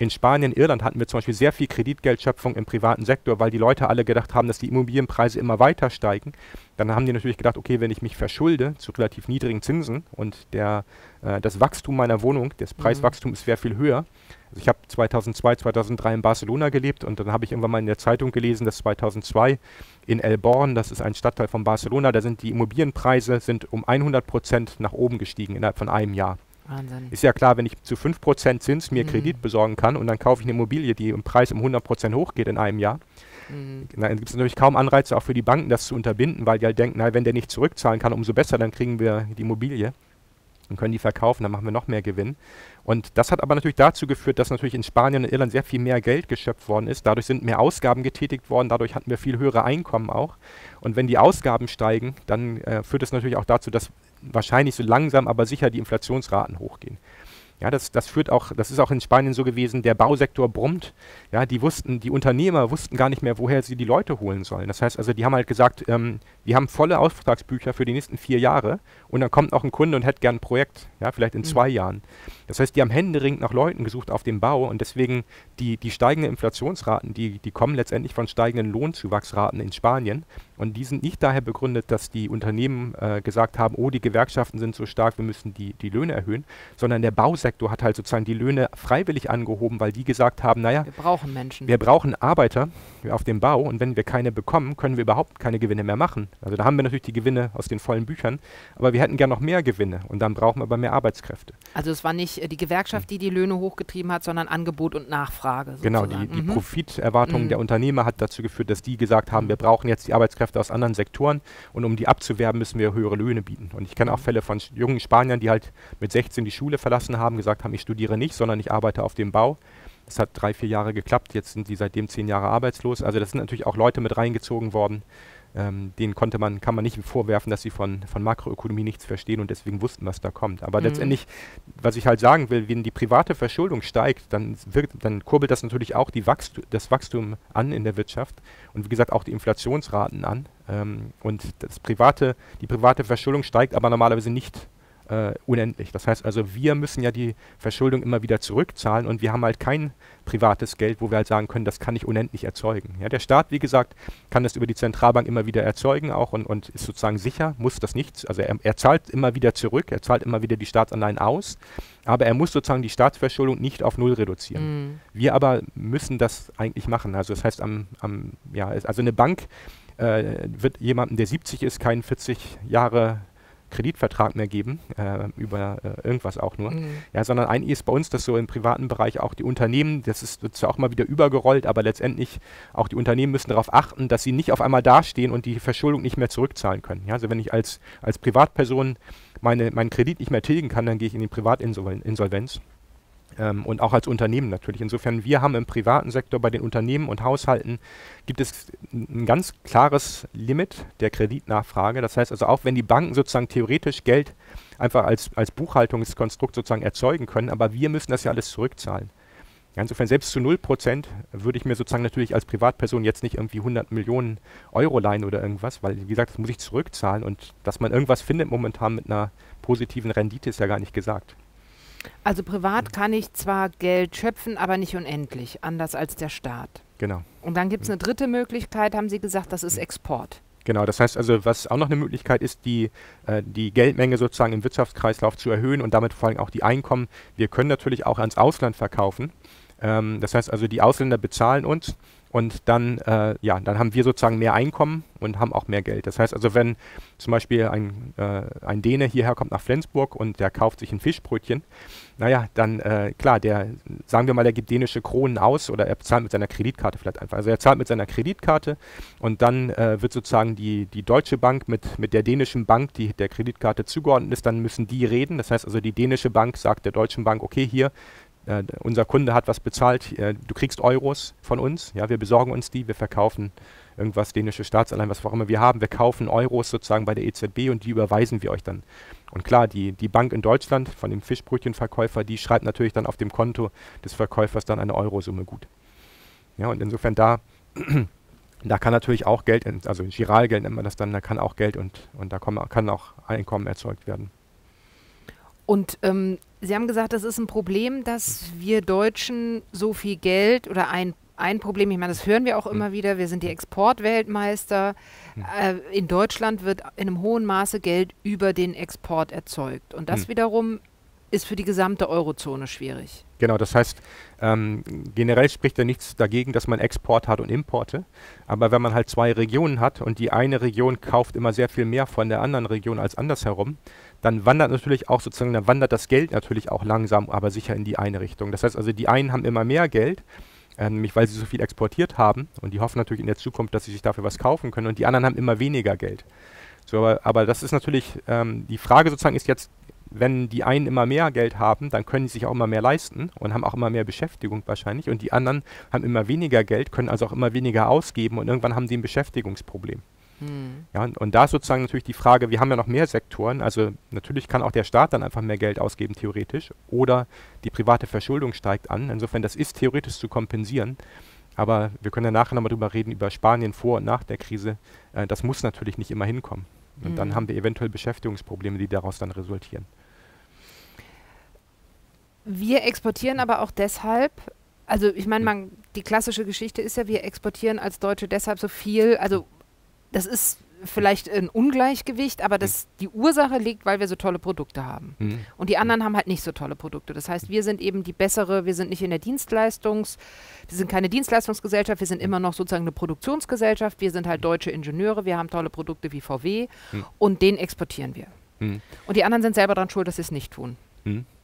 in Spanien, Irland hatten wir zum Beispiel sehr viel Kreditgeldschöpfung im privaten Sektor, weil die Leute alle gedacht haben, dass die Immobilienpreise immer weiter steigen. Dann haben die natürlich gedacht, okay, wenn ich mich verschulde zu relativ niedrigen Zinsen und der, äh, das Wachstum meiner Wohnung, das mhm. Preiswachstum ist sehr viel höher. Also ich habe 2002, 2003 in Barcelona gelebt und dann habe ich irgendwann mal in der Zeitung gelesen, dass 2002 in El Born, das ist ein Stadtteil von Barcelona, da sind die Immobilienpreise sind um 100 Prozent nach oben gestiegen innerhalb von einem Jahr. Wahnsinn. Ist ja klar, wenn ich zu 5% Zins mir mhm. Kredit besorgen kann und dann kaufe ich eine Immobilie, die im Preis um 100% hochgeht in einem Jahr, mhm. dann gibt es natürlich kaum Anreize auch für die Banken, das zu unterbinden, weil die halt denken, na, wenn der nicht zurückzahlen kann, umso besser, dann kriegen wir die Immobilie und können die verkaufen, dann machen wir noch mehr Gewinn. Und das hat aber natürlich dazu geführt, dass natürlich in Spanien und Irland sehr viel mehr Geld geschöpft worden ist. Dadurch sind mehr Ausgaben getätigt worden, dadurch hatten wir viel höhere Einkommen auch. Und wenn die Ausgaben steigen, dann äh, führt es natürlich auch dazu, dass wahrscheinlich so langsam, aber sicher die Inflationsraten hochgehen. Ja, das, das führt auch, das ist auch in Spanien so gewesen, der Bausektor brummt. Ja, die wussten, die Unternehmer wussten gar nicht mehr, woher sie die Leute holen sollen. Das heißt also, die haben halt gesagt, ähm, wir haben volle Auftragsbücher für die nächsten vier Jahre und dann kommt auch ein Kunde und hätte gern ein Projekt, ja, vielleicht in mhm. zwei Jahren. Das heißt, die haben händeringend nach Leuten gesucht auf dem Bau und deswegen die, die steigenden Inflationsraten, die, die kommen letztendlich von steigenden Lohnzuwachsraten in Spanien und die sind nicht daher begründet, dass die Unternehmen äh, gesagt haben, oh, die Gewerkschaften sind so stark, wir müssen die, die Löhne erhöhen, sondern der Bausektor hat halt sozusagen die Löhne freiwillig angehoben, weil die gesagt haben, naja, wir brauchen Menschen. Wir brauchen Arbeiter auf dem Bau und wenn wir keine bekommen, können wir überhaupt keine Gewinne mehr machen. Also da haben wir natürlich die Gewinne aus den vollen Büchern, aber wir hätten gern noch mehr Gewinne und dann brauchen wir aber mehr Arbeitskräfte. Also es war nicht äh, die Gewerkschaft, die die Löhne hochgetrieben hat, sondern Angebot und Nachfrage. Sozusagen. Genau, die, die mhm. Profiterwartung mhm. der Unternehmer hat dazu geführt, dass die gesagt haben, wir brauchen jetzt die Arbeitskräfte Arbeitskräfte aus anderen Sektoren und um die abzuwerben, müssen wir höhere Löhne bieten. Und ich kenne auch Fälle von jungen Spaniern, die halt mit 16 die Schule verlassen haben, gesagt haben, ich studiere nicht, sondern ich arbeite auf dem Bau. Das hat drei, vier Jahre geklappt, jetzt sind sie seitdem zehn Jahre arbeitslos. Also das sind natürlich auch Leute mit reingezogen worden, ähm, denen konnte man, kann man nicht vorwerfen, dass sie von, von Makroökonomie nichts verstehen und deswegen wussten, was da kommt. Aber mhm. letztendlich, was ich halt sagen will, wenn die private Verschuldung steigt, dann, wirkt, dann kurbelt das natürlich auch die Wachst das Wachstum an in der Wirtschaft und wie gesagt auch die Inflationsraten an. Ähm, und das private, die private Verschuldung steigt aber normalerweise nicht äh, unendlich. Das heißt also, wir müssen ja die Verschuldung immer wieder zurückzahlen und wir haben halt kein privates Geld, wo wir halt sagen können, das kann ich unendlich erzeugen. Ja, der Staat, wie gesagt, kann das über die Zentralbank immer wieder erzeugen auch und, und ist sozusagen sicher, muss das nicht. Also er, er zahlt immer wieder zurück, er zahlt immer wieder die Staatsanleihen aus, aber er muss sozusagen die Staatsverschuldung nicht auf Null reduzieren. Mhm. Wir aber müssen das eigentlich machen. Also das heißt, am, am ja, also eine Bank äh, wird jemandem, der 70 ist, keinen 40 Jahre Kreditvertrag mehr geben, äh, über äh, irgendwas auch nur. Mhm. Ja, sondern eigentlich ist bei uns das so im privaten Bereich auch die Unternehmen, das ist wird zwar auch mal wieder übergerollt, aber letztendlich auch die Unternehmen müssen darauf achten, dass sie nicht auf einmal dastehen und die Verschuldung nicht mehr zurückzahlen können. Ja, also wenn ich als, als Privatperson meine, meinen Kredit nicht mehr tilgen kann, dann gehe ich in die Privatinsolvenz ähm, und auch als Unternehmen natürlich. Insofern, wir haben im privaten Sektor bei den Unternehmen und Haushalten gibt es ein ganz klares Limit der Kreditnachfrage. Das heißt also, auch wenn die Banken sozusagen theoretisch Geld einfach als, als Buchhaltungskonstrukt sozusagen erzeugen können, aber wir müssen das ja alles zurückzahlen. Ja, insofern selbst zu 0% würde ich mir sozusagen natürlich als Privatperson jetzt nicht irgendwie 100 Millionen Euro leihen oder irgendwas, weil wie gesagt, das muss ich zurückzahlen und dass man irgendwas findet momentan mit einer positiven Rendite ist ja gar nicht gesagt. Also privat kann ich zwar Geld schöpfen, aber nicht unendlich, anders als der Staat. Genau. Und dann gibt es eine dritte Möglichkeit, haben Sie gesagt, das ist Export. Genau, das heißt also, was auch noch eine Möglichkeit ist, die, äh, die Geldmenge sozusagen im Wirtschaftskreislauf zu erhöhen und damit vor allem auch die Einkommen. Wir können natürlich auch ans Ausland verkaufen. Ähm, das heißt also, die Ausländer bezahlen uns und dann, äh, ja, dann haben wir sozusagen mehr Einkommen und haben auch mehr Geld. Das heißt also, wenn zum Beispiel ein, äh, ein Däne hierher kommt nach Flensburg und der kauft sich ein Fischbrötchen, naja, dann äh, klar, der, sagen wir mal, der gibt dänische Kronen aus oder er zahlt mit seiner Kreditkarte vielleicht einfach. Also er zahlt mit seiner Kreditkarte und dann äh, wird sozusagen die, die deutsche Bank mit, mit der dänischen Bank, die der Kreditkarte zugeordnet ist, dann müssen die reden. Das heißt also, die dänische Bank sagt der deutschen Bank, okay, hier, äh, unser Kunde hat was bezahlt, äh, du kriegst Euros von uns, ja, wir besorgen uns die, wir verkaufen irgendwas dänische Staatsanleihen, was auch immer wir haben. Wir kaufen Euros sozusagen bei der EZB und die überweisen wir euch dann. Und klar, die, die Bank in Deutschland von dem Fischbrötchenverkäufer, die schreibt natürlich dann auf dem Konto des Verkäufers dann eine Eurosumme gut. Ja, und insofern da, da kann natürlich auch Geld, also Giralgeld nennt man das dann, da kann auch Geld und, und da kann auch Einkommen erzeugt werden. Und ähm, Sie haben gesagt, das ist ein Problem, dass wir Deutschen so viel Geld oder ein, ein Problem, ich meine, das hören wir auch immer wieder, wir sind die Exportweltmeister. Äh, in Deutschland wird in einem hohen Maße Geld über den Export erzeugt. Und das wiederum ist für die gesamte Eurozone schwierig. Genau, das heißt, ähm, generell spricht ja nichts dagegen, dass man Export hat und Importe. Aber wenn man halt zwei Regionen hat und die eine Region kauft immer sehr viel mehr von der anderen Region als andersherum, dann wandert natürlich auch sozusagen, dann wandert das Geld natürlich auch langsam, aber sicher in die eine Richtung. Das heißt also, die einen haben immer mehr Geld, äh, nämlich weil sie so viel exportiert haben und die hoffen natürlich in der Zukunft, dass sie sich dafür was kaufen können und die anderen haben immer weniger Geld. So, aber, aber das ist natürlich, ähm, die Frage sozusagen ist jetzt, wenn die einen immer mehr Geld haben, dann können sie sich auch immer mehr leisten und haben auch immer mehr Beschäftigung wahrscheinlich und die anderen haben immer weniger Geld, können also auch immer weniger ausgeben und irgendwann haben die ein Beschäftigungsproblem. Hm. Ja, und, und da ist sozusagen natürlich die Frage, wir haben ja noch mehr Sektoren, also natürlich kann auch der Staat dann einfach mehr Geld ausgeben, theoretisch, oder die private Verschuldung steigt an. Insofern, das ist theoretisch zu kompensieren. Aber wir können ja nachher nochmal drüber reden, über Spanien vor und nach der Krise. Äh, das muss natürlich nicht immer hinkommen. Und mhm. dann hm. haben wir eventuell Beschäftigungsprobleme, die daraus dann resultieren. Wir exportieren aber auch deshalb, also ich meine, die klassische Geschichte ist ja, wir exportieren als Deutsche deshalb so viel, also das ist vielleicht ein Ungleichgewicht, aber das, die Ursache liegt, weil wir so tolle Produkte haben. Mhm. Und die anderen haben halt nicht so tolle Produkte. Das heißt, wir sind eben die bessere, wir sind nicht in der Dienstleistungs, wir sind keine Dienstleistungsgesellschaft, wir sind immer noch sozusagen eine Produktionsgesellschaft, wir sind halt deutsche Ingenieure, wir haben tolle Produkte wie VW mhm. und den exportieren wir. Mhm. Und die anderen sind selber daran schuld, dass sie es nicht tun.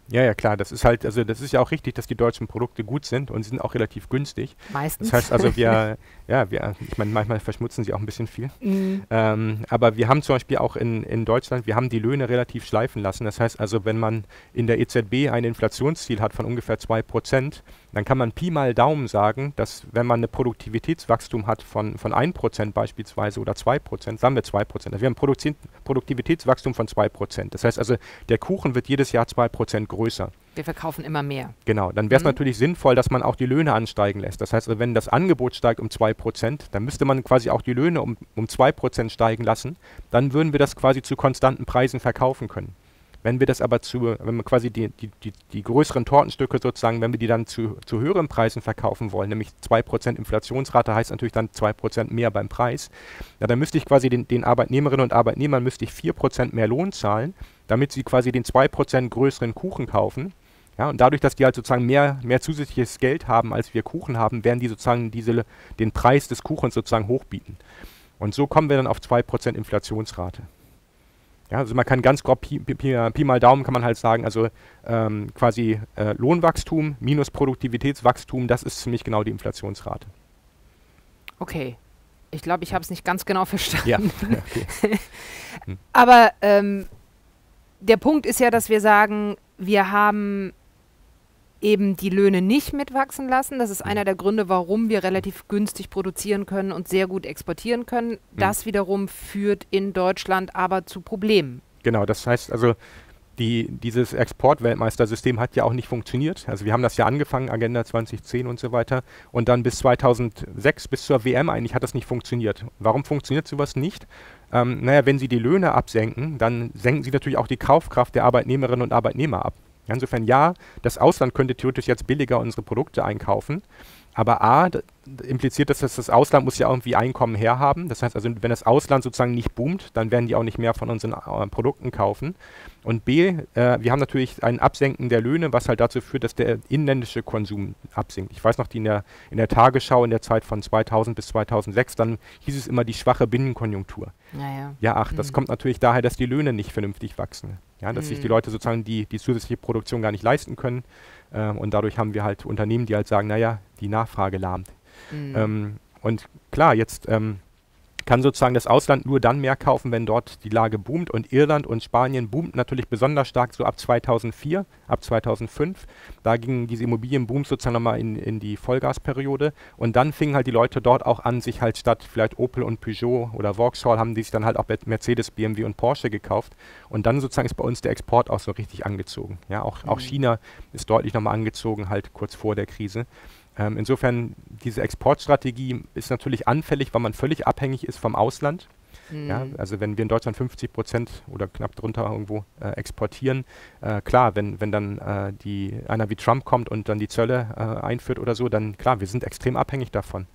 Ja, ja, klar. Das ist halt, also das ist ja auch richtig, dass die deutschen Produkte gut sind und sie sind auch relativ günstig. Meistens. Das heißt also, wir, ja, wir, ich meine, manchmal verschmutzen sie auch ein bisschen viel. Mhm. Ähm, aber wir haben zum Beispiel auch in, in Deutschland, wir haben die Löhne relativ schleifen lassen. Das heißt also, wenn man in der EZB ein Inflationsziel hat von ungefähr 2%, dann kann man Pi mal Daumen sagen, dass wenn man ein Produktivitätswachstum hat von, von 1% beispielsweise oder 2%, sagen wir 2%, also wir haben ein Produktivitätswachstum von 2%. Das heißt also, der Kuchen wird jedes Jahr 2% größer. Wir verkaufen immer mehr. Genau, dann wäre es mhm. natürlich sinnvoll, dass man auch die Löhne ansteigen lässt. Das heißt, wenn das Angebot steigt um 2%, dann müsste man quasi auch die Löhne um, um 2% steigen lassen. Dann würden wir das quasi zu konstanten Preisen verkaufen können. Wenn wir das aber zu, wenn wir quasi die, die, die, die größeren Tortenstücke sozusagen, wenn wir die dann zu, zu höheren Preisen verkaufen wollen, nämlich 2% Inflationsrate heißt natürlich dann 2% mehr beim Preis, ja, dann müsste ich quasi den, den Arbeitnehmerinnen und Arbeitnehmern müsste ich 4% mehr Lohn zahlen, damit sie quasi den 2% größeren Kuchen kaufen. Ja, und dadurch, dass die halt sozusagen mehr, mehr zusätzliches Geld haben, als wir Kuchen haben, werden die sozusagen diese, den Preis des Kuchens sozusagen hochbieten. Und so kommen wir dann auf 2% Inflationsrate. Ja, also man kann ganz grob Pi, Pi, Pi, mal Daumen kann man halt sagen, also ähm, quasi äh, Lohnwachstum minus Produktivitätswachstum, das ist ziemlich genau die Inflationsrate. Okay. Ich glaube, ich habe es nicht ganz genau verstanden. Ja. Okay. Aber ähm, der Punkt ist ja, dass wir sagen, wir haben eben die Löhne nicht mitwachsen lassen. Das ist einer der Gründe, warum wir relativ günstig produzieren können und sehr gut exportieren können. Mhm. Das wiederum führt in Deutschland aber zu Problemen. Genau, das heißt also, die, dieses Exportweltmeistersystem hat ja auch nicht funktioniert. Also wir haben das ja angefangen, Agenda 2010 und so weiter. Und dann bis 2006, bis zur WM eigentlich, hat das nicht funktioniert. Warum funktioniert sowas nicht? Ähm, naja, wenn Sie die Löhne absenken, dann senken Sie natürlich auch die Kaufkraft der Arbeitnehmerinnen und Arbeitnehmer ab. Insofern ja, das Ausland könnte theoretisch jetzt billiger unsere Produkte einkaufen. Aber A, impliziert das, dass das Ausland muss ja irgendwie Einkommen herhaben. Das heißt also, wenn das Ausland sozusagen nicht boomt, dann werden die auch nicht mehr von unseren äh, Produkten kaufen. Und B, äh, wir haben natürlich ein Absenken der Löhne, was halt dazu führt, dass der inländische Konsum absinkt. Ich weiß noch, die in der, in der Tagesschau in der Zeit von 2000 bis 2006, dann hieß es immer die schwache Binnenkonjunktur. Naja. Ja, ach, mhm. das kommt natürlich daher, dass die Löhne nicht vernünftig wachsen. Ja, dass mhm. sich die Leute sozusagen die, die zusätzliche Produktion gar nicht leisten können. Ähm, und dadurch haben wir halt Unternehmen, die halt sagen, naja, die Nachfrage lahmt. Mhm. Ähm, und klar, jetzt ähm, kann sozusagen das Ausland nur dann mehr kaufen, wenn dort die Lage boomt. Und Irland und Spanien boomt natürlich besonders stark so ab 2004, ab 2005. Da gingen diese Immobilienbooms sozusagen nochmal in, in die Vollgasperiode. Und dann fingen halt die Leute dort auch an, sich halt statt vielleicht Opel und Peugeot oder Vauxhall haben die sich dann halt auch Mercedes, BMW und Porsche gekauft. Und dann sozusagen ist bei uns der Export auch so richtig angezogen. Ja, auch, mhm. auch China ist deutlich nochmal angezogen, halt kurz vor der Krise. Ähm, insofern, diese Exportstrategie ist natürlich anfällig, weil man völlig abhängig ist vom Ausland. Mhm. Ja, also wenn wir in Deutschland 50 Prozent oder knapp drunter irgendwo äh, exportieren, äh, klar, wenn, wenn dann äh, die, einer wie Trump kommt und dann die Zölle äh, einführt oder so, dann klar, wir sind extrem abhängig davon.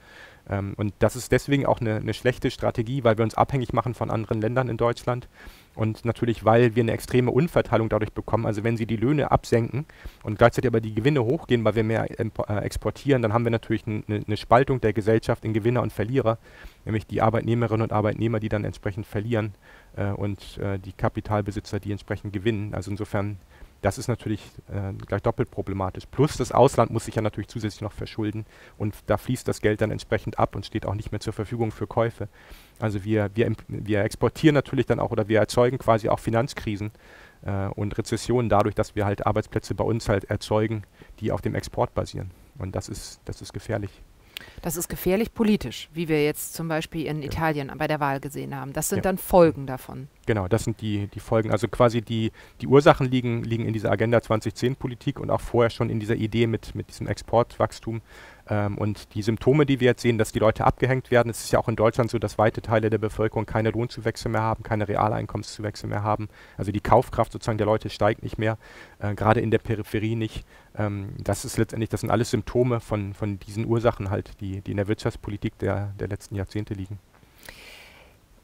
Ähm, und das ist deswegen auch eine, eine schlechte Strategie, weil wir uns abhängig machen von anderen Ländern in Deutschland. Und natürlich, weil wir eine extreme Unverteilung dadurch bekommen. Also wenn sie die Löhne absenken und gleichzeitig aber die Gewinne hochgehen, weil wir mehr äh, exportieren, dann haben wir natürlich eine, eine Spaltung der Gesellschaft in Gewinner und Verlierer, nämlich die Arbeitnehmerinnen und Arbeitnehmer, die dann entsprechend verlieren äh, und äh, die Kapitalbesitzer, die entsprechend gewinnen. Also insofern das ist natürlich äh, gleich doppelt problematisch. Plus das Ausland muss sich ja natürlich zusätzlich noch verschulden und da fließt das Geld dann entsprechend ab und steht auch nicht mehr zur Verfügung für Käufe. Also wir, wir, wir exportieren natürlich dann auch oder wir erzeugen quasi auch Finanzkrisen äh, und Rezessionen dadurch, dass wir halt Arbeitsplätze bei uns halt erzeugen, die auf dem Export basieren. Und das ist, das ist gefährlich. Das ist gefährlich politisch, wie wir jetzt zum Beispiel in. Italien bei der Wahl gesehen haben. Das sind ja. dann Folgen davon. Genau, das sind die, die Folgen. Also quasi die, die Ursachen liegen, liegen in dieser Agenda 2010-Politik und auch vorher schon in dieser Idee mit, mit diesem Exportwachstum. Ähm, und die Symptome, die wir jetzt sehen, dass die Leute abgehängt werden, es ist ja auch in Deutschland so, dass weite Teile der Bevölkerung keine Lohnzuwächse mehr haben, keine Realeinkommenszuwächse mehr haben. Also die Kaufkraft sozusagen der Leute steigt nicht mehr, äh, gerade in der Peripherie nicht. Ähm, das ist letztendlich, das sind alles Symptome von, von diesen Ursachen halt, die, die in der Wirtschaftspolitik der, der letzten Jahrzehnte liegen.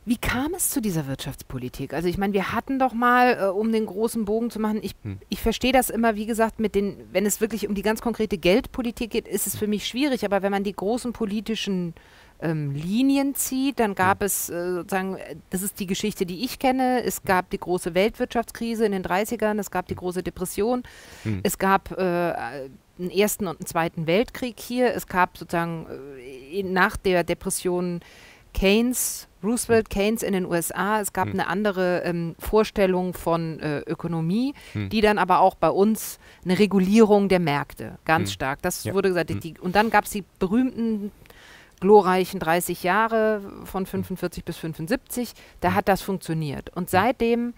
Wie kam es zu dieser Wirtschaftspolitik? Also ich meine, wir hatten doch mal, äh, um den großen Bogen zu machen, ich, hm. ich verstehe das immer, wie gesagt, mit den, wenn es wirklich um die ganz konkrete Geldpolitik geht, ist es für mich schwierig, aber wenn man die großen politischen ähm, Linien zieht, dann gab hm. es äh, sozusagen, das ist die Geschichte, die ich kenne, es gab die große Weltwirtschaftskrise in den 30ern, es gab die hm. große Depression, hm. es gab äh, einen ersten und einen zweiten Weltkrieg hier, es gab sozusagen äh, nach der Depression Keynes, Roosevelt, Keynes in den USA. Es gab hm. eine andere ähm, Vorstellung von äh, Ökonomie, hm. die dann aber auch bei uns eine Regulierung der Märkte ganz hm. stark. Das ja. wurde gesagt. Hm. Die, und dann gab es die berühmten glorreichen 30 Jahre von 45 hm. bis 75. Da hm. hat das funktioniert. Und seitdem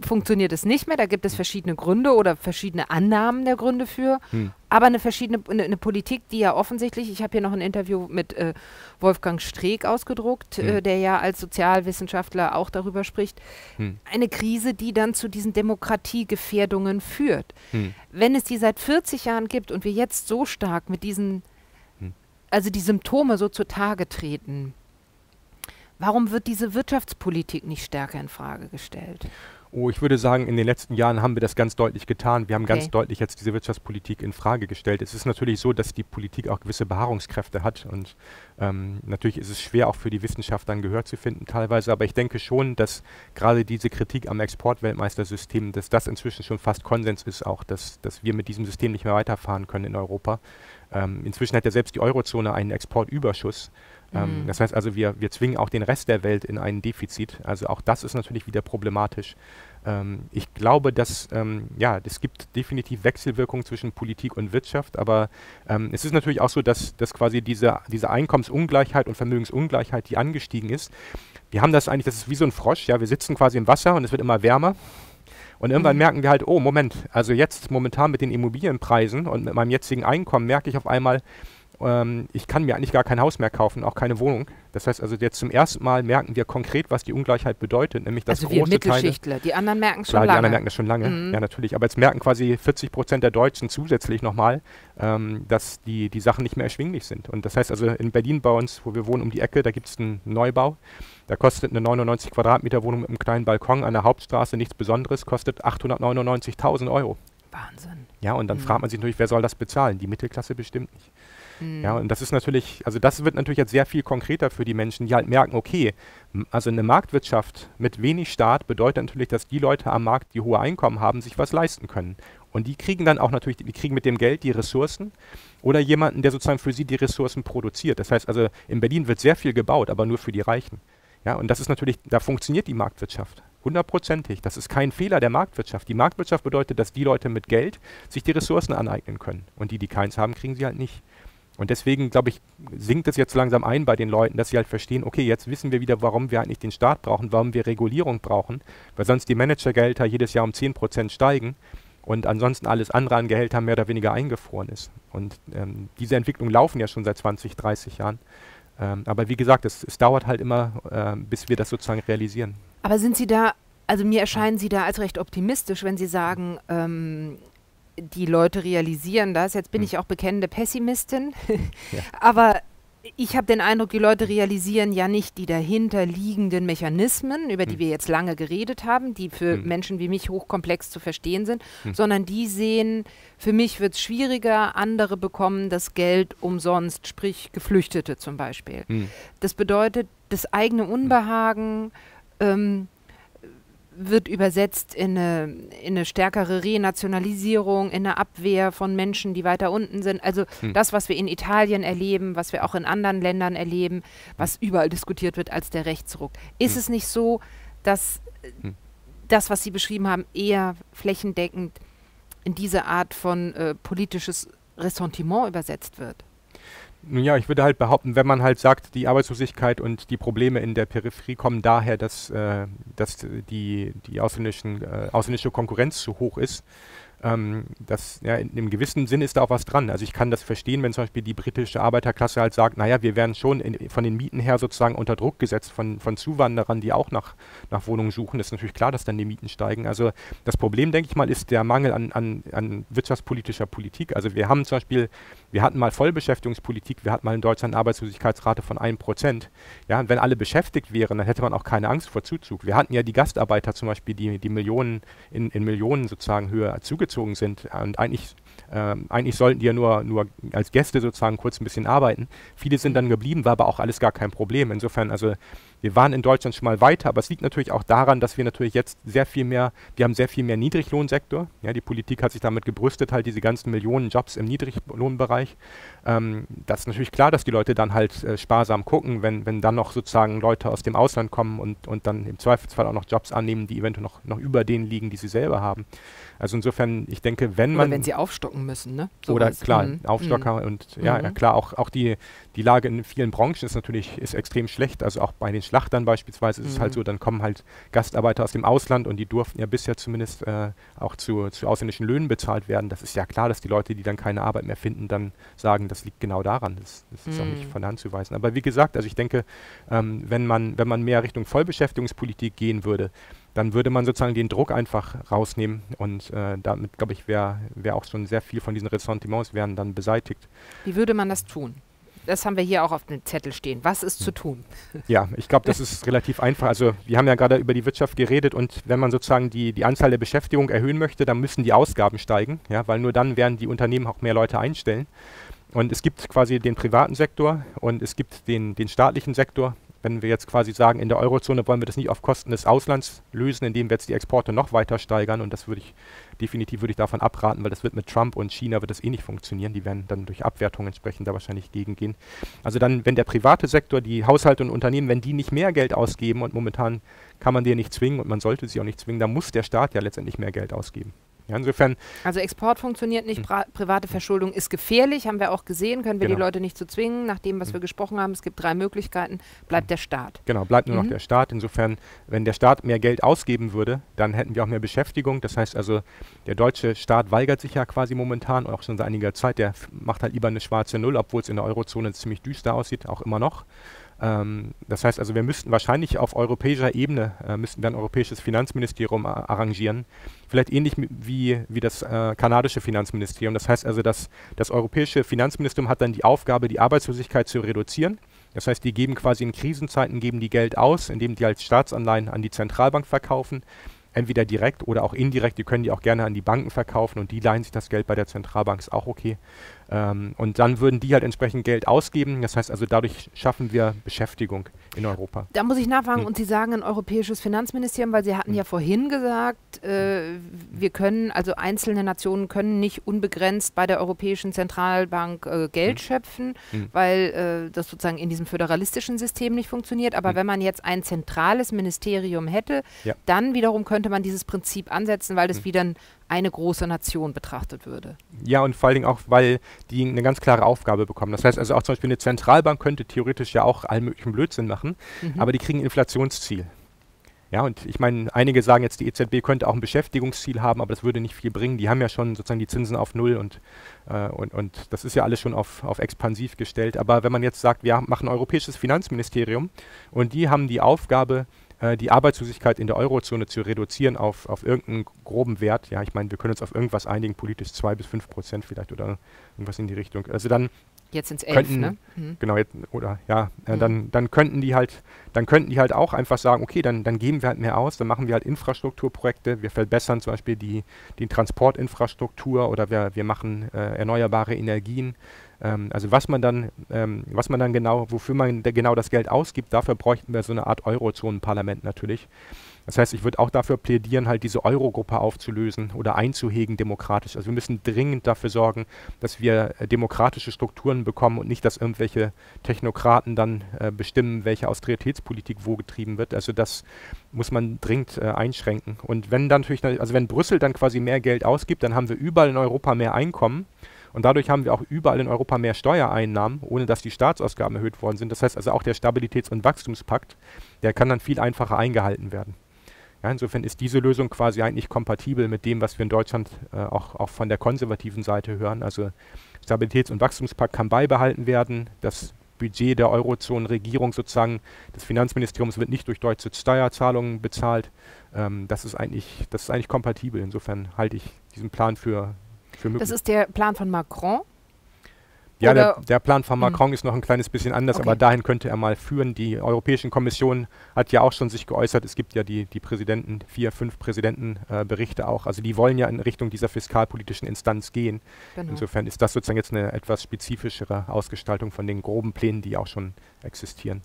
funktioniert es nicht mehr. Da gibt es verschiedene Gründe oder verschiedene Annahmen der Gründe für. Hm. Aber eine verschiedene eine, eine, Politik, die ja offensichtlich, ich habe hier noch ein Interview mit äh, Wolfgang Streeck ausgedruckt, hm. äh, der ja als Sozialwissenschaftler auch darüber spricht, hm. eine Krise, die dann zu diesen Demokratiegefährdungen führt. Hm. Wenn es die seit 40 Jahren gibt und wir jetzt so stark mit diesen, hm. also die Symptome so zutage treten, Warum wird diese Wirtschaftspolitik nicht stärker in Frage gestellt? Oh, ich würde sagen, in den letzten Jahren haben wir das ganz deutlich getan. Wir haben okay. ganz deutlich jetzt diese Wirtschaftspolitik in Frage gestellt. Es ist natürlich so, dass die Politik auch gewisse Beharrungskräfte hat und ähm, natürlich ist es schwer auch für die Wissenschaft dann Gehör zu finden teilweise, aber ich denke schon, dass gerade diese Kritik am Exportweltmeistersystem, dass das inzwischen schon fast Konsens ist auch, dass, dass wir mit diesem System nicht mehr weiterfahren können in Europa. Ähm, inzwischen hat ja selbst die Eurozone einen Exportüberschuss. Ähm, mhm. Das heißt also, wir, wir zwingen auch den Rest der Welt in ein Defizit. Also auch das ist natürlich wieder problematisch. Ähm, ich glaube, dass ähm, ja, es gibt definitiv Wechselwirkungen zwischen Politik und Wirtschaft, aber ähm, es ist natürlich auch so, dass, dass quasi diese, diese Einkommensungleichheit und Vermögensungleichheit, die angestiegen ist, wir haben das eigentlich, das ist wie so ein Frosch, ja, wir sitzen quasi im Wasser und es wird immer wärmer. Und irgendwann mhm. merken wir halt, oh, Moment, also jetzt momentan mit den Immobilienpreisen und mit meinem jetzigen Einkommen merke ich auf einmal, ähm, ich kann mir eigentlich gar kein Haus mehr kaufen, auch keine Wohnung. Das heißt also jetzt zum ersten Mal merken wir konkret, was die Ungleichheit bedeutet, nämlich dass also große wir Mittelschichtler, Teile, die anderen merken schon klar, lange. die anderen merken das schon lange, mhm. ja natürlich. Aber jetzt merken quasi 40 Prozent der Deutschen zusätzlich nochmal, ähm, dass die, die Sachen nicht mehr erschwinglich sind. Und das heißt also in Berlin bei uns, wo wir wohnen um die Ecke, da gibt es einen Neubau. Da kostet eine 99 Quadratmeter Wohnung mit einem kleinen Balkon an der Hauptstraße nichts Besonderes, kostet 899.000 Euro. Wahnsinn. Ja, und dann mhm. fragt man sich natürlich, wer soll das bezahlen? Die Mittelklasse bestimmt nicht. Ja, und das ist natürlich, also das wird natürlich jetzt sehr viel konkreter für die Menschen, die halt merken, okay, also eine Marktwirtschaft mit wenig Staat bedeutet natürlich, dass die Leute am Markt, die hohe Einkommen haben, sich was leisten können. Und die kriegen dann auch natürlich, die kriegen mit dem Geld die Ressourcen oder jemanden, der sozusagen für sie die Ressourcen produziert. Das heißt also, in Berlin wird sehr viel gebaut, aber nur für die Reichen. Ja, und das ist natürlich, da funktioniert die Marktwirtschaft. Hundertprozentig. Das ist kein Fehler der Marktwirtschaft. Die Marktwirtschaft bedeutet, dass die Leute mit Geld sich die Ressourcen aneignen können. Und die, die keins haben, kriegen sie halt nicht. Und deswegen, glaube ich, sinkt es jetzt langsam ein bei den Leuten, dass sie halt verstehen, okay, jetzt wissen wir wieder, warum wir eigentlich den Staat brauchen, warum wir Regulierung brauchen, weil sonst die Managergelder jedes Jahr um 10% steigen und ansonsten alles andere an Gehältern mehr oder weniger eingefroren ist. Und ähm, diese Entwicklungen laufen ja schon seit 20, 30 Jahren. Ähm, aber wie gesagt, es, es dauert halt immer, äh, bis wir das sozusagen realisieren. Aber sind Sie da, also mir erscheinen Sie da als recht optimistisch, wenn Sie sagen, ähm, die Leute realisieren das. Jetzt bin hm. ich auch bekennende Pessimistin, ja. aber ich habe den Eindruck, die Leute realisieren ja nicht die dahinter liegenden Mechanismen, über die hm. wir jetzt lange geredet haben, die für hm. Menschen wie mich hochkomplex zu verstehen sind, hm. sondern die sehen, für mich wird es schwieriger, andere bekommen das Geld umsonst, sprich Geflüchtete zum Beispiel. Hm. Das bedeutet, das eigene Unbehagen, ähm, wird übersetzt in eine, in eine, stärkere Renationalisierung, in eine Abwehr von Menschen, die weiter unten sind. Also hm. das, was wir in Italien erleben, was wir auch in anderen Ländern erleben, was überall diskutiert wird als der Rechtsruck. Ist hm. es nicht so, dass hm. das, was Sie beschrieben haben, eher flächendeckend in diese Art von äh, politisches Ressentiment übersetzt wird? Nun ja, ich würde halt behaupten, wenn man halt sagt, die Arbeitslosigkeit und die Probleme in der Peripherie kommen daher, dass, äh, dass die, die ausländischen, äh, ausländische Konkurrenz zu hoch ist, ähm, das, ja, in einem gewissen Sinn ist da auch was dran. Also ich kann das verstehen, wenn zum Beispiel die britische Arbeiterklasse halt sagt, naja, wir werden schon in, von den Mieten her sozusagen unter Druck gesetzt von, von Zuwanderern, die auch nach, nach Wohnungen suchen. Das ist natürlich klar, dass dann die Mieten steigen. Also das Problem, denke ich mal, ist der Mangel an, an, an wirtschaftspolitischer Politik. Also wir haben zum Beispiel, wir hatten mal Vollbeschäftigungspolitik, wir hatten mal in Deutschland eine Arbeitslosigkeitsrate von 1%. Ja, wenn alle beschäftigt wären, dann hätte man auch keine Angst vor Zuzug. Wir hatten ja die Gastarbeiter zum Beispiel, die, die Millionen in, in Millionen sozusagen höher zugezogen sind. Und eigentlich, äh, eigentlich sollten die ja nur, nur als Gäste sozusagen kurz ein bisschen arbeiten. Viele sind dann geblieben, war aber auch alles gar kein Problem. Insofern, also wir waren in Deutschland schon mal weiter, aber es liegt natürlich auch daran, dass wir natürlich jetzt sehr viel mehr, wir haben sehr viel mehr Niedriglohnsektor. Ja, die Politik hat sich damit gebrüstet, halt diese ganzen Millionen Jobs im Niedriglohnbereich. Ähm, das ist natürlich klar, dass die Leute dann halt äh, sparsam gucken, wenn, wenn dann noch sozusagen Leute aus dem Ausland kommen und, und dann im Zweifelsfall auch noch Jobs annehmen, die eventuell noch, noch über denen liegen, die sie selber haben. Also insofern, ich denke, wenn man. Oder wenn sie aufstocken müssen, ne? So oder klar, mhm. Aufstocker mhm. und ja, mhm. ja, klar, auch, auch die, die Lage in vielen Branchen ist natürlich ist extrem schlecht. Also auch bei den Schlachtern beispielsweise ist mhm. es halt mhm. so, dann kommen halt Gastarbeiter aus dem Ausland und die durften ja bisher zumindest äh, auch zu, zu ausländischen Löhnen bezahlt werden. Das ist ja klar, dass die Leute, die dann keine Arbeit mehr finden, dann sagen, das liegt genau daran. Das, das ist mhm. auch nicht mhm. von der Hand zu weisen. Aber wie gesagt, also ich denke, ähm, wenn, man, wenn man mehr Richtung Vollbeschäftigungspolitik gehen würde, dann würde man sozusagen den Druck einfach rausnehmen und äh, damit, glaube ich, wäre wär auch schon sehr viel von diesen Ressentiments wären dann beseitigt. Wie würde man das tun? Das haben wir hier auch auf dem Zettel stehen. Was ist zu tun? Ja, ich glaube, das ist relativ einfach. Also wir haben ja gerade über die Wirtschaft geredet und wenn man sozusagen die, die Anzahl der Beschäftigung erhöhen möchte, dann müssen die Ausgaben steigen, ja, weil nur dann werden die Unternehmen auch mehr Leute einstellen. Und es gibt quasi den privaten Sektor und es gibt den, den staatlichen Sektor wenn wir jetzt quasi sagen, in der Eurozone wollen wir das nicht auf Kosten des Auslands lösen, indem wir jetzt die Exporte noch weiter steigern. Und das würde ich definitiv würde ich davon abraten, weil das wird mit Trump und China wird das eh nicht funktionieren. Die werden dann durch Abwertung entsprechend da wahrscheinlich gegengehen. Also dann, wenn der private Sektor, die Haushalte und Unternehmen, wenn die nicht mehr Geld ausgeben und momentan kann man die nicht zwingen und man sollte sie auch nicht zwingen, dann muss der Staat ja letztendlich mehr Geld ausgeben. Ja, insofern. Also Export funktioniert nicht, hm. private Verschuldung ist gefährlich, haben wir auch gesehen, können wir genau. die Leute nicht zu so zwingen. Nach dem, was mhm. wir gesprochen haben, es gibt drei Möglichkeiten, bleibt der Staat. Genau, bleibt nur mhm. noch der Staat. Insofern, wenn der Staat mehr Geld ausgeben würde, dann hätten wir auch mehr Beschäftigung. Das heißt also, der deutsche Staat weigert sich ja quasi momentan, auch schon seit einiger Zeit, der macht halt lieber eine schwarze Null, obwohl es in der Eurozone ziemlich düster aussieht, auch immer noch. Ähm, das heißt also, wir müssten wahrscheinlich auf europäischer Ebene, äh, müssten wir ein europäisches Finanzministerium arrangieren. Vielleicht ähnlich wie, wie das äh, kanadische Finanzministerium. Das heißt also, dass das europäische Finanzministerium hat dann die Aufgabe, die Arbeitslosigkeit zu reduzieren. Das heißt, die geben quasi in Krisenzeiten, geben die Geld aus, indem die als Staatsanleihen an die Zentralbank verkaufen entweder direkt oder auch indirekt. Die können die auch gerne an die Banken verkaufen und die leihen sich das Geld bei der Zentralbank, ist auch okay. Ähm, und dann würden die halt entsprechend Geld ausgeben. Das heißt also, dadurch schaffen wir Beschäftigung in Europa. Da muss ich nachfragen, hm. und Sie sagen ein europäisches Finanzministerium, weil Sie hatten hm. ja vorhin gesagt, äh, wir können, also einzelne Nationen können nicht unbegrenzt bei der Europäischen Zentralbank äh, Geld hm. schöpfen, hm. weil äh, das sozusagen in diesem föderalistischen System nicht funktioniert. Aber hm. wenn man jetzt ein zentrales Ministerium hätte, ja. dann wiederum könnte man dieses Prinzip ansetzen, weil das hm. wieder ein eine große Nation betrachtet würde. Ja, und vor allen Dingen auch, weil die eine ganz klare Aufgabe bekommen. Das heißt also auch zum Beispiel eine Zentralbank könnte theoretisch ja auch allen möglichen Blödsinn machen, mhm. aber die kriegen ein Inflationsziel. Ja, und ich meine, einige sagen jetzt, die EZB könnte auch ein Beschäftigungsziel haben, aber das würde nicht viel bringen. Die haben ja schon sozusagen die Zinsen auf Null und, äh, und, und das ist ja alles schon auf, auf expansiv gestellt. Aber wenn man jetzt sagt, wir machen ein europäisches Finanzministerium und die haben die Aufgabe, äh, die Arbeitslosigkeit in der Eurozone zu reduzieren auf, auf irgendeinen groben Wert. Ja, ich meine, wir können uns auf irgendwas einigen, politisch zwei bis fünf Prozent vielleicht oder irgendwas in die Richtung. Also dann Jetzt sind es elf, ne? Mhm. Genau, jetzt, oder ja, äh, mhm. dann, dann könnten die halt, dann könnten die halt auch einfach sagen, okay, dann, dann geben wir halt mehr aus, dann machen wir halt Infrastrukturprojekte, wir verbessern zum Beispiel die, die Transportinfrastruktur oder wir, wir machen äh, erneuerbare Energien. Ähm, also was man dann, ähm, was man dann genau, wofür man genau das Geld ausgibt, dafür bräuchten wir so eine Art Eurozonenparlament natürlich. Das heißt, ich würde auch dafür plädieren, halt diese Eurogruppe aufzulösen oder einzuhegen demokratisch. Also wir müssen dringend dafür sorgen, dass wir äh, demokratische Strukturen bekommen und nicht, dass irgendwelche Technokraten dann äh, bestimmen, welche Austeritätspolitik wo getrieben wird. Also das muss man dringend äh, einschränken. Und wenn dann natürlich, also wenn Brüssel dann quasi mehr Geld ausgibt, dann haben wir überall in Europa mehr Einkommen. Und dadurch haben wir auch überall in Europa mehr Steuereinnahmen, ohne dass die Staatsausgaben erhöht worden sind. Das heißt also auch der Stabilitäts- und Wachstumspakt, der kann dann viel einfacher eingehalten werden. Ja, insofern ist diese Lösung quasi eigentlich kompatibel mit dem, was wir in Deutschland äh, auch, auch von der konservativen Seite hören. Also Stabilitäts- und Wachstumspakt kann beibehalten werden. Das Budget der Eurozonenregierung sozusagen des Finanzministeriums wird nicht durch deutsche Steuerzahlungen bezahlt. Ähm, das, ist eigentlich, das ist eigentlich kompatibel. Insofern halte ich diesen Plan für. Das ist der Plan von Macron. Ja, der, der, Plan von hm. Macron hm. ist noch ein kleines bisschen anders, okay. aber dahin könnte er mal führen. Die Europäische Kommission hat ja auch schon sich geäußert. Es gibt ja die, die Präsidenten, vier, fünf Präsidentenberichte äh, auch. Also die wollen ja in Richtung dieser fiskalpolitischen Instanz gehen. Genau. Insofern ist das sozusagen jetzt eine etwas spezifischere Ausgestaltung von den groben Plänen, die auch schon existieren.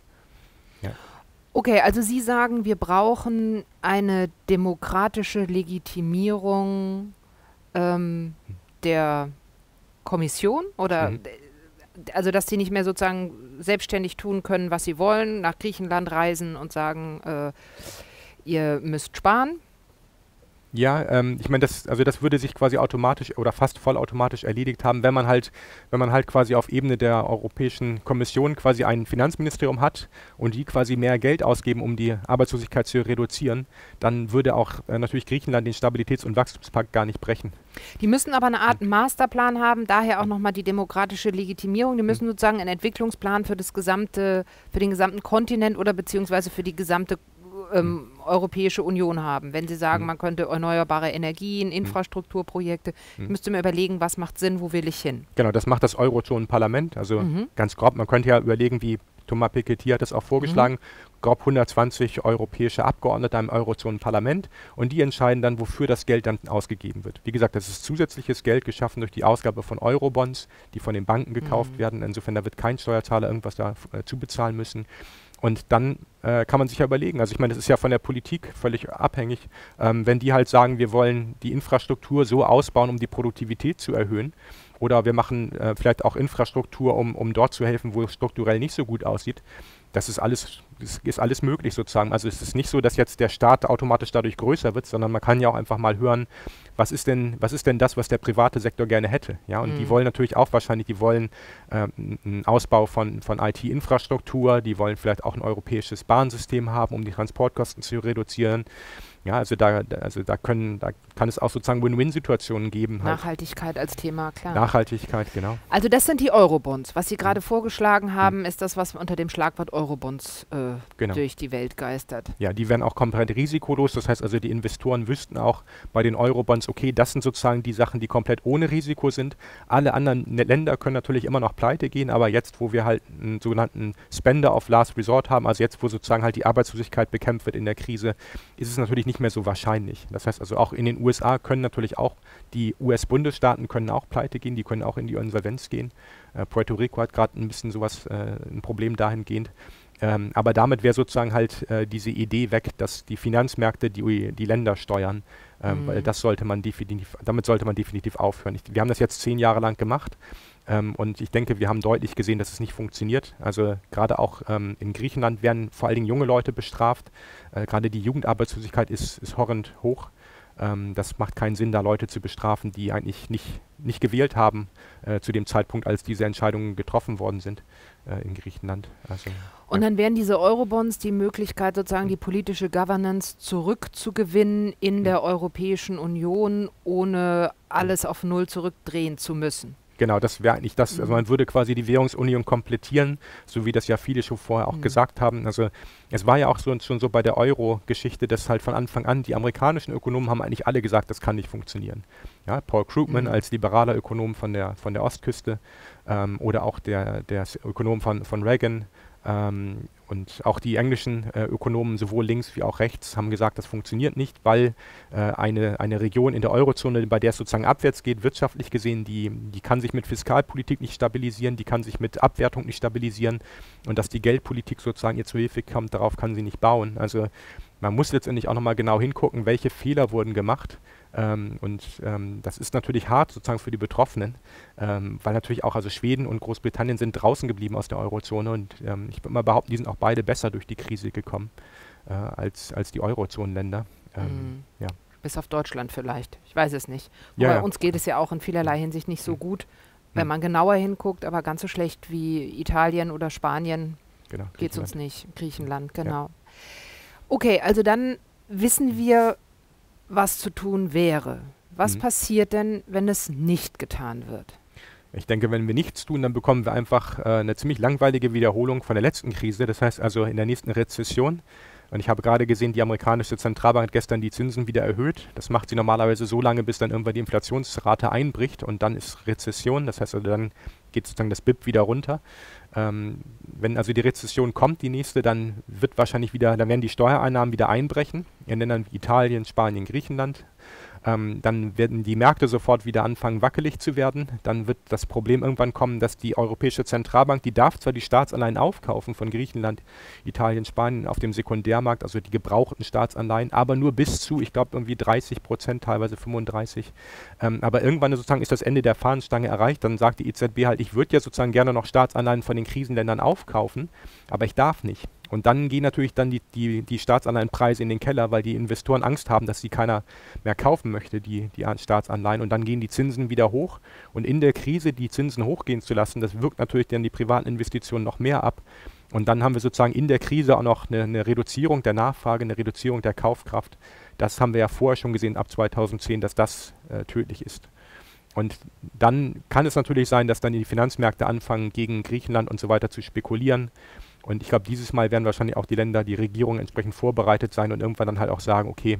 Ja. Okay, also Sie sagen, wir brauchen eine demokratische Legitimierung ähm, hm. der Kommission oder mhm also dass sie nicht mehr sozusagen selbstständig tun können, was sie wollen, nach Griechenland reisen und sagen, äh, ihr müsst sparen, ja, ähm, ich meine, das, also das würde sich quasi automatisch oder fast vollautomatisch erledigt haben, wenn man halt, wenn man halt quasi auf Ebene der Europäischen Kommission quasi ein Finanzministerium hat und die quasi mehr Geld ausgeben, um die Arbeitslosigkeit zu reduzieren, dann würde auch äh, natürlich Griechenland den Stabilitäts- und Wachstumspakt gar nicht brechen. Die müssen aber eine Art Masterplan haben, daher auch nochmal die demokratische Legitimierung. Die müssen sozusagen einen Entwicklungsplan für das gesamte, für den gesamten Kontinent oder beziehungsweise für die gesamte ähm, Europäische Union haben. Wenn Sie sagen, mhm. man könnte erneuerbare Energien, mhm. Infrastrukturprojekte, mhm. ich müsste mir überlegen, was macht Sinn, wo will ich hin? Genau, das macht das Eurozonenparlament. Also mhm. ganz grob, man könnte ja überlegen, wie Thomas Piketty hat es auch vorgeschlagen, mhm. grob 120 europäische Abgeordnete im Eurozonenparlament und die entscheiden dann, wofür das Geld dann ausgegeben wird. Wie gesagt, das ist zusätzliches Geld geschaffen durch die Ausgabe von Eurobonds, die von den Banken gekauft mhm. werden. Insofern, da wird kein Steuerzahler irgendwas da äh, zubezahlen müssen. Und dann äh, kann man sich ja überlegen, also ich meine, das ist ja von der Politik völlig abhängig, ähm, wenn die halt sagen, wir wollen die Infrastruktur so ausbauen, um die Produktivität zu erhöhen, oder wir machen äh, vielleicht auch Infrastruktur, um, um dort zu helfen, wo es strukturell nicht so gut aussieht. Das ist alles, das ist alles möglich sozusagen. Also es ist nicht so, dass jetzt der Staat automatisch dadurch größer wird, sondern man kann ja auch einfach mal hören, was ist denn, was ist denn das, was der private Sektor gerne hätte? Ja, und mhm. die wollen natürlich auch wahrscheinlich, die wollen äh, einen Ausbau von, von IT-Infrastruktur, die wollen vielleicht auch ein europäisches Bahnsystem haben, um die Transportkosten zu reduzieren. Ja, also da, also da können, da kann es auch sozusagen Win-Win-Situationen geben. Halt. Nachhaltigkeit als Thema, klar. Nachhaltigkeit, genau. Also das sind die Eurobonds. Was Sie gerade mhm. vorgeschlagen haben, mhm. ist das, was unter dem Schlagwort Eurobonds äh, genau. durch die Welt geistert. Ja, die werden auch komplett risikolos. Das heißt also, die Investoren wüssten auch bei den Eurobonds, okay, das sind sozusagen die Sachen, die komplett ohne Risiko sind. Alle anderen Länder können natürlich immer noch pleite gehen, aber jetzt, wo wir halt einen sogenannten Spender of Last Resort haben, also jetzt, wo sozusagen halt die Arbeitslosigkeit bekämpft wird in der Krise, ist es natürlich nicht nicht mehr so wahrscheinlich. Das heißt also auch in den USA können natürlich auch die US-Bundesstaaten können auch pleite gehen, die können auch in die Insolvenz gehen. Äh, Puerto Rico hat gerade ein bisschen sowas, äh, ein Problem dahingehend. Ähm, aber damit wäre sozusagen halt äh, diese Idee weg, dass die Finanzmärkte die, die Länder steuern, ähm, mhm. weil das sollte man definitiv, damit sollte man definitiv aufhören. Ich, wir haben das jetzt zehn Jahre lang gemacht ähm, und ich denke, wir haben deutlich gesehen, dass es nicht funktioniert. Also gerade auch ähm, in Griechenland werden vor allen Dingen junge Leute bestraft. Äh, gerade die Jugendarbeitslosigkeit ist, ist horrend hoch. Ähm, das macht keinen Sinn, da Leute zu bestrafen, die eigentlich nicht, nicht gewählt haben äh, zu dem Zeitpunkt, als diese Entscheidungen getroffen worden sind äh, in Griechenland. Also, und dann wären diese Eurobonds die Möglichkeit, sozusagen die politische Governance zurückzugewinnen in der Europäischen Union, ohne alles auf Null zurückdrehen zu müssen. Genau, das wäre eigentlich das. Also man würde quasi die Währungsunion komplettieren, so wie das ja viele schon vorher auch mhm. gesagt haben. Also es war ja auch so, schon so bei der Euro-Geschichte, dass halt von Anfang an die amerikanischen Ökonomen haben eigentlich alle gesagt, das kann nicht funktionieren. Ja, Paul Krugman mhm. als liberaler Ökonom von der, von der Ostküste ähm, oder auch der, der Ökonom von, von Reagan, ähm, und auch die englischen äh, Ökonomen, sowohl links wie auch rechts, haben gesagt, das funktioniert nicht, weil äh, eine, eine Region in der Eurozone, bei der es sozusagen abwärts geht, wirtschaftlich gesehen, die, die kann sich mit Fiskalpolitik nicht stabilisieren, die kann sich mit Abwertung nicht stabilisieren und dass die Geldpolitik sozusagen ihr zu Hilfe kommt, darauf kann sie nicht bauen. Also man muss letztendlich auch nochmal genau hingucken, welche Fehler wurden gemacht ähm, und ähm, das ist natürlich hart sozusagen für die Betroffenen, ähm, weil natürlich auch also Schweden und Großbritannien sind draußen geblieben aus der Eurozone und ähm, ich würde mal behaupten, die sind auch beide besser durch die Krise gekommen äh, als, als die Eurozonenländer. Mhm. Ja. Bis auf Deutschland vielleicht. Ich weiß es nicht. Ja, ja. uns geht es ja auch in vielerlei Hinsicht nicht so mhm. gut, wenn mhm. man genauer hinguckt, aber ganz so schlecht wie Italien oder Spanien genau, geht es uns nicht. Griechenland, genau. Ja. Okay, also dann wissen wir, was zu tun wäre. Was mhm. passiert denn, wenn es nicht getan wird? Ich denke, wenn wir nichts tun, dann bekommen wir einfach äh, eine ziemlich langweilige Wiederholung von der letzten Krise. Das heißt also in der nächsten Rezession. Und ich habe gerade gesehen, die amerikanische Zentralbank hat gestern die Zinsen wieder erhöht. Das macht sie normalerweise so lange, bis dann irgendwann die Inflationsrate einbricht und dann ist Rezession. Das heißt also, dann geht sozusagen das BIP wieder runter. Ähm, wenn also die Rezession kommt, die nächste, dann wird wahrscheinlich wieder, dann werden die Steuereinnahmen wieder einbrechen. In Ländern wie Italien, Spanien, Griechenland ähm, dann werden die Märkte sofort wieder anfangen wackelig zu werden. Dann wird das Problem irgendwann kommen, dass die Europäische Zentralbank, die darf zwar die Staatsanleihen aufkaufen von Griechenland, Italien, Spanien auf dem Sekundärmarkt, also die gebrauchten Staatsanleihen, aber nur bis zu, ich glaube, irgendwie 30 Prozent, teilweise 35. Ähm, aber irgendwann sozusagen ist das Ende der Fahnenstange erreicht. Dann sagt die EZB halt, ich würde ja sozusagen gerne noch Staatsanleihen von den Krisenländern aufkaufen, aber ich darf nicht. Und dann gehen natürlich dann die, die, die Staatsanleihenpreise in den Keller, weil die Investoren Angst haben, dass sie keiner mehr kaufen möchte, die, die Staatsanleihen. Und dann gehen die Zinsen wieder hoch. Und in der Krise die Zinsen hochgehen zu lassen, das wirkt natürlich dann die privaten Investitionen noch mehr ab. Und dann haben wir sozusagen in der Krise auch noch eine, eine Reduzierung der Nachfrage, eine Reduzierung der Kaufkraft. Das haben wir ja vorher schon gesehen ab 2010, dass das äh, tödlich ist. Und dann kann es natürlich sein, dass dann die Finanzmärkte anfangen, gegen Griechenland und so weiter zu spekulieren. Und ich glaube, dieses Mal werden wahrscheinlich auch die Länder, die Regierungen entsprechend vorbereitet sein und irgendwann dann halt auch sagen, okay,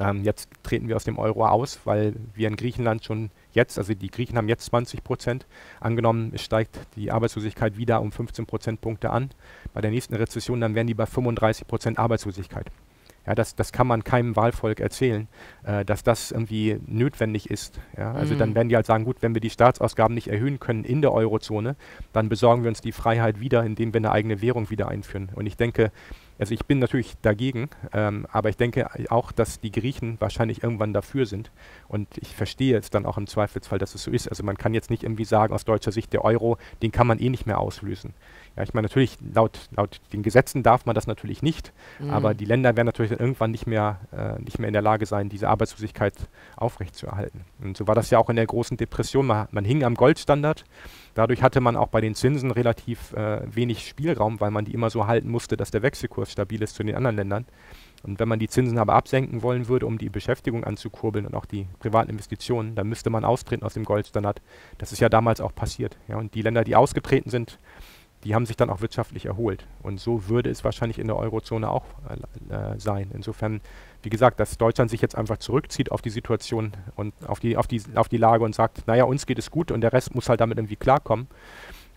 ähm, jetzt treten wir aus dem Euro aus, weil wir in Griechenland schon jetzt, also die Griechen haben jetzt 20 Prozent angenommen, es steigt die Arbeitslosigkeit wieder um 15 Prozentpunkte an. Bei der nächsten Rezession, dann wären die bei 35 Prozent Arbeitslosigkeit. Ja, das, das kann man keinem Wahlvolk erzählen, äh, dass das irgendwie notwendig ist. Ja? Also mhm. dann werden die halt sagen, gut, wenn wir die Staatsausgaben nicht erhöhen können in der Eurozone, dann besorgen wir uns die Freiheit wieder, indem wir eine eigene Währung wieder einführen. Und ich denke, also ich bin natürlich dagegen, ähm, aber ich denke auch, dass die Griechen wahrscheinlich irgendwann dafür sind. Und ich verstehe es dann auch im Zweifelsfall, dass es so ist. Also man kann jetzt nicht irgendwie sagen, aus deutscher Sicht, der Euro, den kann man eh nicht mehr auslösen. Ja, ich meine, natürlich, laut, laut den Gesetzen darf man das natürlich nicht, mhm. aber die Länder werden natürlich irgendwann nicht mehr, äh, nicht mehr in der Lage sein, diese Arbeitslosigkeit aufrechtzuerhalten. Und so war das ja auch in der großen Depression. Man, man hing am Goldstandard. Dadurch hatte man auch bei den Zinsen relativ äh, wenig Spielraum, weil man die immer so halten musste, dass der Wechselkurs stabil ist zu den anderen Ländern. Und wenn man die Zinsen aber absenken wollen würde, um die Beschäftigung anzukurbeln und auch die privaten Investitionen, dann müsste man austreten aus dem Goldstandard. Das ist ja damals auch passiert. Ja, und die Länder, die ausgetreten sind, die haben sich dann auch wirtschaftlich erholt. Und so würde es wahrscheinlich in der Eurozone auch äh, äh, sein. Insofern, wie gesagt, dass Deutschland sich jetzt einfach zurückzieht auf die Situation und auf die, auf die, auf die Lage und sagt, naja, uns geht es gut und der Rest muss halt damit irgendwie klarkommen.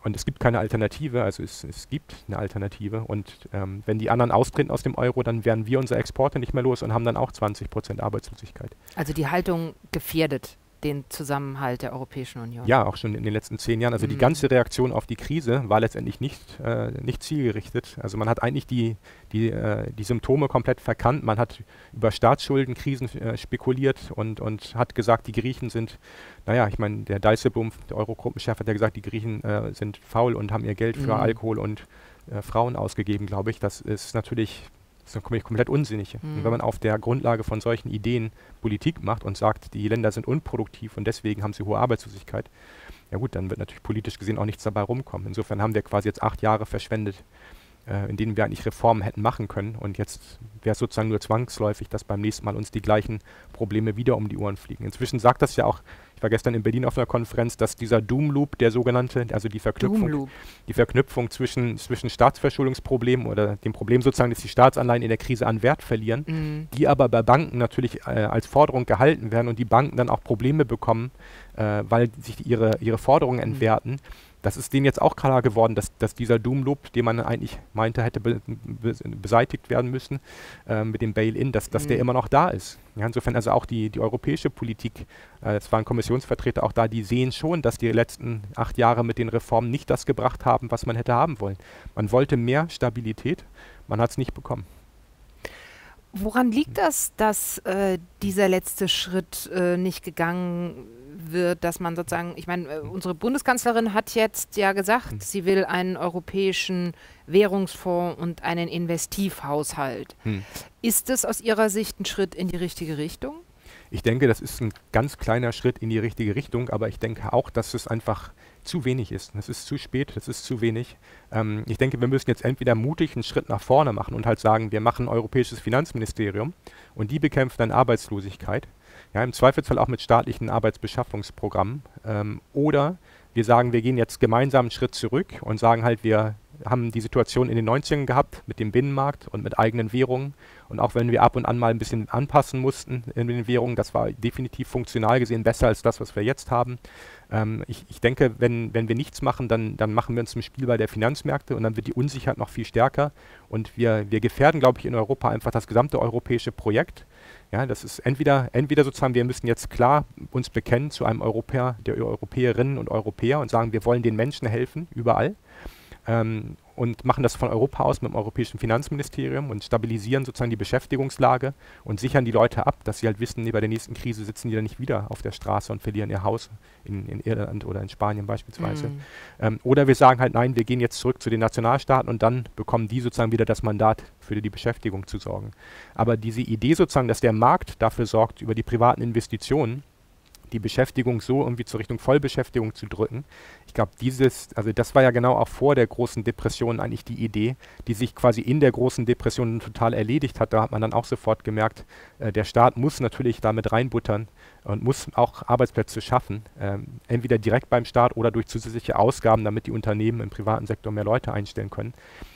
und es gibt keine Alternative, also es, es gibt eine Alternative. Und ähm, wenn die anderen austreten aus dem Euro, dann werden wir unsere Exporte nicht mehr los und haben dann auch 20 Prozent Arbeitslosigkeit. Also die Haltung gefährdet den Zusammenhalt der Europäischen Union. Ja, auch schon in den letzten zehn Jahren. Also mhm. die ganze Reaktion auf die Krise war letztendlich nicht, äh, nicht zielgerichtet. Also man hat eigentlich die, die, äh, die Symptome komplett verkannt. Man hat über Staatsschuldenkrisen äh, spekuliert und, und hat gesagt, die Griechen sind, naja, ich meine, der Dijsselbloem, der Eurogruppenchef, hat ja gesagt, die Griechen äh, sind faul und haben ihr Geld für mhm. Alkohol und äh, Frauen ausgegeben, glaube ich. Das ist natürlich das ist komplett unsinnig. Mhm. Und wenn man auf der Grundlage von solchen Ideen Politik macht und sagt, die Länder sind unproduktiv und deswegen haben sie hohe Arbeitslosigkeit, ja gut, dann wird natürlich politisch gesehen auch nichts dabei rumkommen. Insofern haben wir quasi jetzt acht Jahre verschwendet, äh, in denen wir eigentlich Reformen hätten machen können. Und jetzt wäre es sozusagen nur zwangsläufig, dass beim nächsten Mal uns die gleichen Probleme wieder um die Ohren fliegen. Inzwischen sagt das ja auch war gestern in Berlin auf einer Konferenz, dass dieser Doom Loop, der sogenannte, also die Verknüpfung, die Verknüpfung zwischen, zwischen Staatsverschuldungsproblemen oder dem Problem sozusagen, dass die Staatsanleihen in der Krise an Wert verlieren, mhm. die aber bei Banken natürlich äh, als Forderung gehalten werden und die Banken dann auch Probleme bekommen, äh, weil sich ihre, ihre Forderungen mhm. Das ist denen jetzt auch klar geworden, dass, dass dieser Doom-Loop, den man eigentlich meinte, hätte be, be, beseitigt werden müssen äh, mit dem Bail-In, dass, dass mhm. der immer noch da ist. Ja, insofern also auch die, die europäische Politik, äh, es waren Kommissionsvertreter auch da, die sehen schon, dass die letzten acht Jahre mit den Reformen nicht das gebracht haben, was man hätte haben wollen. Man wollte mehr Stabilität, man hat es nicht bekommen. Woran liegt das, dass äh, dieser letzte Schritt äh, nicht gegangen wird, dass man sozusagen, ich meine, äh, unsere Bundeskanzlerin hat jetzt ja gesagt, hm. sie will einen europäischen Währungsfonds und einen Investivhaushalt. Hm. Ist es aus Ihrer Sicht ein Schritt in die richtige Richtung? Ich denke, das ist ein ganz kleiner Schritt in die richtige Richtung, aber ich denke auch, dass es einfach zu wenig ist. Es ist zu spät, es ist zu wenig. Ähm, ich denke, wir müssen jetzt entweder mutig einen Schritt nach vorne machen und halt sagen, wir machen ein europäisches Finanzministerium und die bekämpft dann Arbeitslosigkeit ja, im Zweifelsfall auch mit staatlichen Arbeitsbeschaffungsprogrammen. Ähm, oder wir sagen, wir gehen jetzt gemeinsam einen Schritt zurück und sagen halt, wir haben die Situation in den 90ern gehabt mit dem Binnenmarkt und mit eigenen Währungen. Und auch wenn wir ab und an mal ein bisschen anpassen mussten in den Währungen, das war definitiv funktional gesehen besser als das, was wir jetzt haben. Ähm, ich, ich, denke, wenn, wenn wir nichts machen, dann, dann machen wir uns zum Spielball der Finanzmärkte und dann wird die Unsicherheit noch viel stärker. Und wir, wir gefährden, glaube ich, in Europa einfach das gesamte europäische Projekt. Ja, das ist entweder, entweder sozusagen, wir müssen jetzt klar uns bekennen zu einem Europäer, der Europäerinnen und Europäer und sagen, wir wollen den Menschen helfen, überall. Ähm, und machen das von Europa aus mit dem Europäischen Finanzministerium und stabilisieren sozusagen die Beschäftigungslage und sichern die Leute ab, dass sie halt wissen, nee, bei der nächsten Krise sitzen die dann nicht wieder auf der Straße und verlieren ihr Haus in, in Irland oder in Spanien beispielsweise. Mm. Ähm, oder wir sagen halt, nein, wir gehen jetzt zurück zu den Nationalstaaten und dann bekommen die sozusagen wieder das Mandat, für die Beschäftigung zu sorgen. Aber diese Idee sozusagen, dass der Markt dafür sorgt, über die privaten Investitionen, die Beschäftigung so irgendwie zur Richtung Vollbeschäftigung zu drücken. Ich glaube, dieses, also das war ja genau auch vor der großen Depression eigentlich die Idee, die sich quasi in der großen Depression total erledigt hat. Da hat man dann auch sofort gemerkt, äh, der Staat muss natürlich damit reinbuttern und muss auch Arbeitsplätze schaffen, ähm, entweder direkt beim Staat oder durch zusätzliche Ausgaben, damit die Unternehmen im privaten Sektor mehr Leute einstellen können.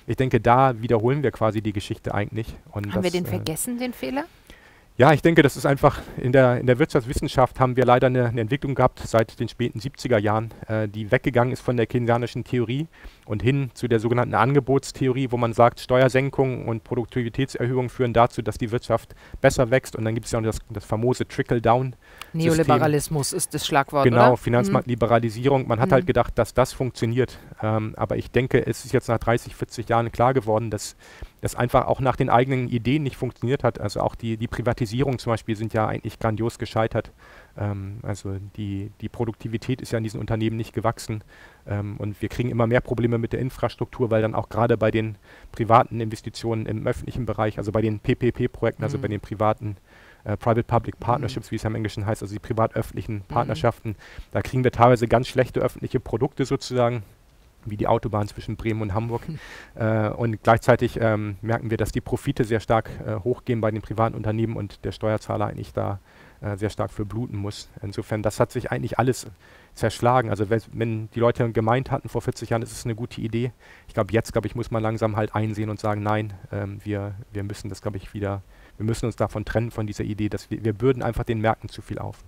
Ich denke, da wiederholen wir quasi die Geschichte eigentlich. Und Haben das, wir den äh, vergessen, den Fehler? Ja, ich denke, das ist einfach, in der, in der Wirtschaftswissenschaft haben wir leider eine, eine Entwicklung gehabt seit den späten 70er Jahren, äh, die weggegangen ist von der keynesianischen Theorie und hin zu der sogenannten Angebotstheorie, wo man sagt, Steuersenkungen und Produktivitätserhöhungen führen dazu, dass die Wirtschaft besser wächst. Und dann gibt es ja auch das, das famose Trickle-Down. Neoliberalismus ist das Schlagwort. Genau, oder? Finanzmarktliberalisierung. Man mhm. hat halt gedacht, dass das funktioniert. Ähm, aber ich denke, es ist jetzt nach 30, 40 Jahren klar geworden, dass das einfach auch nach den eigenen Ideen nicht funktioniert hat. Also auch die, die Privatisierung zum Beispiel sind ja eigentlich grandios gescheitert. Ähm, also die, die Produktivität ist ja in diesen Unternehmen nicht gewachsen. Ähm, und wir kriegen immer mehr Probleme mit der Infrastruktur, weil dann auch gerade bei den privaten Investitionen im öffentlichen Bereich, also bei den PPP-Projekten, also mhm. bei den privaten äh, Private-Public Partnerships, mhm. wie es im Englischen heißt, also die privat-öffentlichen mhm. Partnerschaften, da kriegen wir teilweise ganz schlechte öffentliche Produkte sozusagen wie die Autobahn zwischen Bremen und Hamburg. Äh, und gleichzeitig ähm, merken wir, dass die Profite sehr stark äh, hochgehen bei den privaten Unternehmen und der Steuerzahler eigentlich da äh, sehr stark für bluten muss. Insofern, das hat sich eigentlich alles zerschlagen. Also wenn die Leute gemeint hatten vor 40 Jahren, ist es eine gute Idee. Ich glaube, jetzt, glaube ich, muss man langsam halt einsehen und sagen, nein, ähm, wir, wir müssen das, glaube ich, wieder, wir müssen uns davon trennen, von dieser Idee, dass wir, wir bürden einfach den Märkten zu viel auf.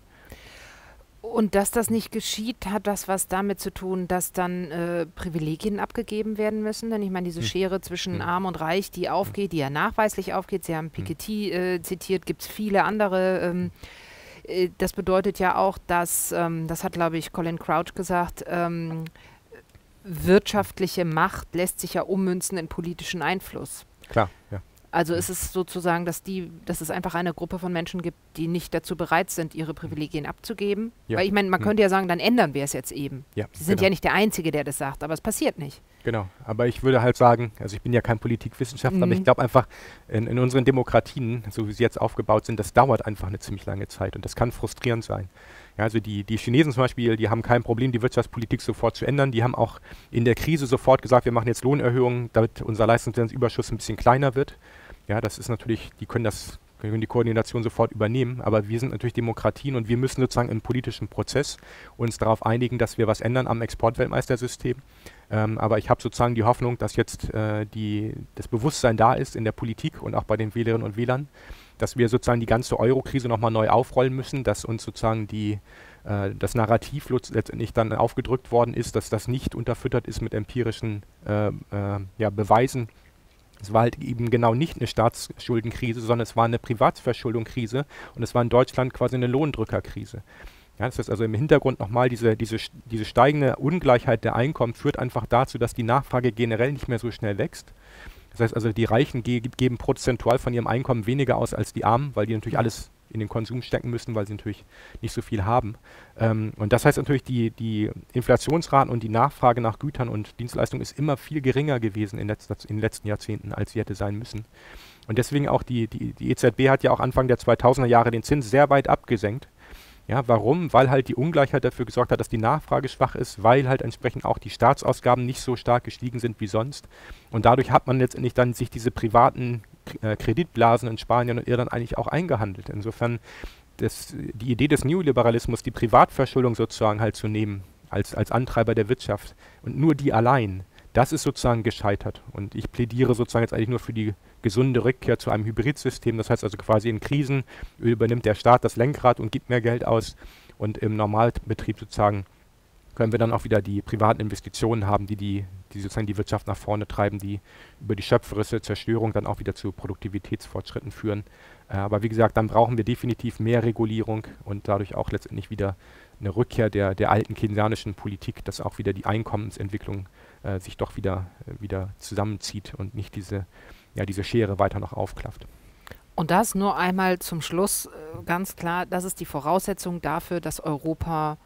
Und dass das nicht geschieht, hat das was damit zu tun, dass dann äh, Privilegien abgegeben werden müssen? Denn ich meine, diese hm. Schere zwischen hm. Arm und Reich, die aufgeht, die ja nachweislich aufgeht, Sie haben hm. Piketty äh, zitiert, gibt es viele andere. Ähm, äh, das bedeutet ja auch, dass, ähm, das hat, glaube ich, Colin Crouch gesagt, ähm, wirtschaftliche Macht lässt sich ja ummünzen in politischen Einfluss. Klar, ja. Also ist es sozusagen, dass die, dass es einfach eine Gruppe von Menschen gibt, die nicht dazu bereit sind, ihre Privilegien abzugeben. Ja. Weil ich meine, man hm. könnte ja sagen, dann ändern wir es jetzt eben. Ja, Sie sind genau. ja nicht der Einzige, der das sagt, aber es passiert nicht. Genau, aber ich würde halt sagen, also ich bin ja kein Politikwissenschaftler, mhm. aber ich glaube einfach, in, in, unseren Demokratien, so wie sie jetzt aufgebaut sind, das dauert einfach eine ziemlich lange Zeit und das kann frustrierend sein. Ja, also die, die Chinesen zum Beispiel, die haben kein Problem, die Wirtschaftspolitik sofort zu ändern. Die haben auch in der Krise sofort gesagt, wir machen jetzt Lohnerhöhungen, damit unser Leistungsüberschuss ein bisschen kleiner wird. Ja, das ist natürlich, die können das können die Koordination sofort übernehmen, aber wir sind natürlich Demokratien und wir müssen sozusagen im politischen Prozess uns darauf einigen, dass wir was ändern am Exportweltmeistersystem. Ähm, aber ich habe sozusagen die Hoffnung, dass jetzt äh, die, das Bewusstsein da ist in der Politik und auch bei den Wählerinnen und Wählern, dass wir sozusagen die ganze Euro-Krise nochmal neu aufrollen müssen, dass uns sozusagen die, äh, das Narrativ letztendlich dann aufgedrückt worden ist, dass das nicht unterfüttert ist mit empirischen äh, äh ja, Beweisen es war halt eben genau nicht eine Staatsschuldenkrise, sondern es war eine Privatverschuldungskrise und es war in Deutschland quasi eine Lohndrückerkrise. Ja, das heißt also im Hintergrund nochmal, diese, diese, diese steigende Ungleichheit der Einkommen führt einfach dazu, dass die Nachfrage generell nicht mehr so schnell wächst. Das heißt also, die Reichen ge geben prozentual von ihrem Einkommen weniger aus als die Armen, weil die natürlich alles in den Konsum stecken müssen, weil sie natürlich nicht so viel haben. Ähm, und das heißt natürlich, die, die Inflationsraten und die Nachfrage nach Gütern und Dienstleistungen ist immer viel geringer gewesen in, letzter, in den letzten Jahrzehnten, als sie hätte sein müssen. Und deswegen auch die, die, die EZB hat ja auch Anfang der 2000er Jahre den Zins sehr weit abgesenkt. Ja, warum? Weil halt die Ungleichheit dafür gesorgt hat, dass die Nachfrage schwach ist, weil halt entsprechend auch die Staatsausgaben nicht so stark gestiegen sind wie sonst. Und dadurch hat man letztendlich dann sich diese privaten Kreditblasen in Spanien und Irland eigentlich auch eingehandelt. Insofern das, die Idee des Neoliberalismus, die Privatverschuldung sozusagen halt zu nehmen als, als Antreiber der Wirtschaft und nur die allein, das ist sozusagen gescheitert. Und ich plädiere sozusagen jetzt eigentlich nur für die gesunde Rückkehr zu einem Hybridsystem. Das heißt also quasi in Krisen übernimmt der Staat das Lenkrad und gibt mehr Geld aus und im Normalbetrieb sozusagen können wir dann auch wieder die privaten Investitionen haben, die, die, die sozusagen die Wirtschaft nach vorne treiben, die über die schöpferische Zerstörung dann auch wieder zu Produktivitätsfortschritten führen. Äh, aber wie gesagt, dann brauchen wir definitiv mehr Regulierung und dadurch auch letztendlich wieder eine Rückkehr der, der alten keynesianischen Politik, dass auch wieder die Einkommensentwicklung äh, sich doch wieder, äh, wieder zusammenzieht und nicht diese, ja, diese Schere weiter noch aufklafft. Und das nur einmal zum Schluss äh, ganz klar, das ist die Voraussetzung dafür, dass Europa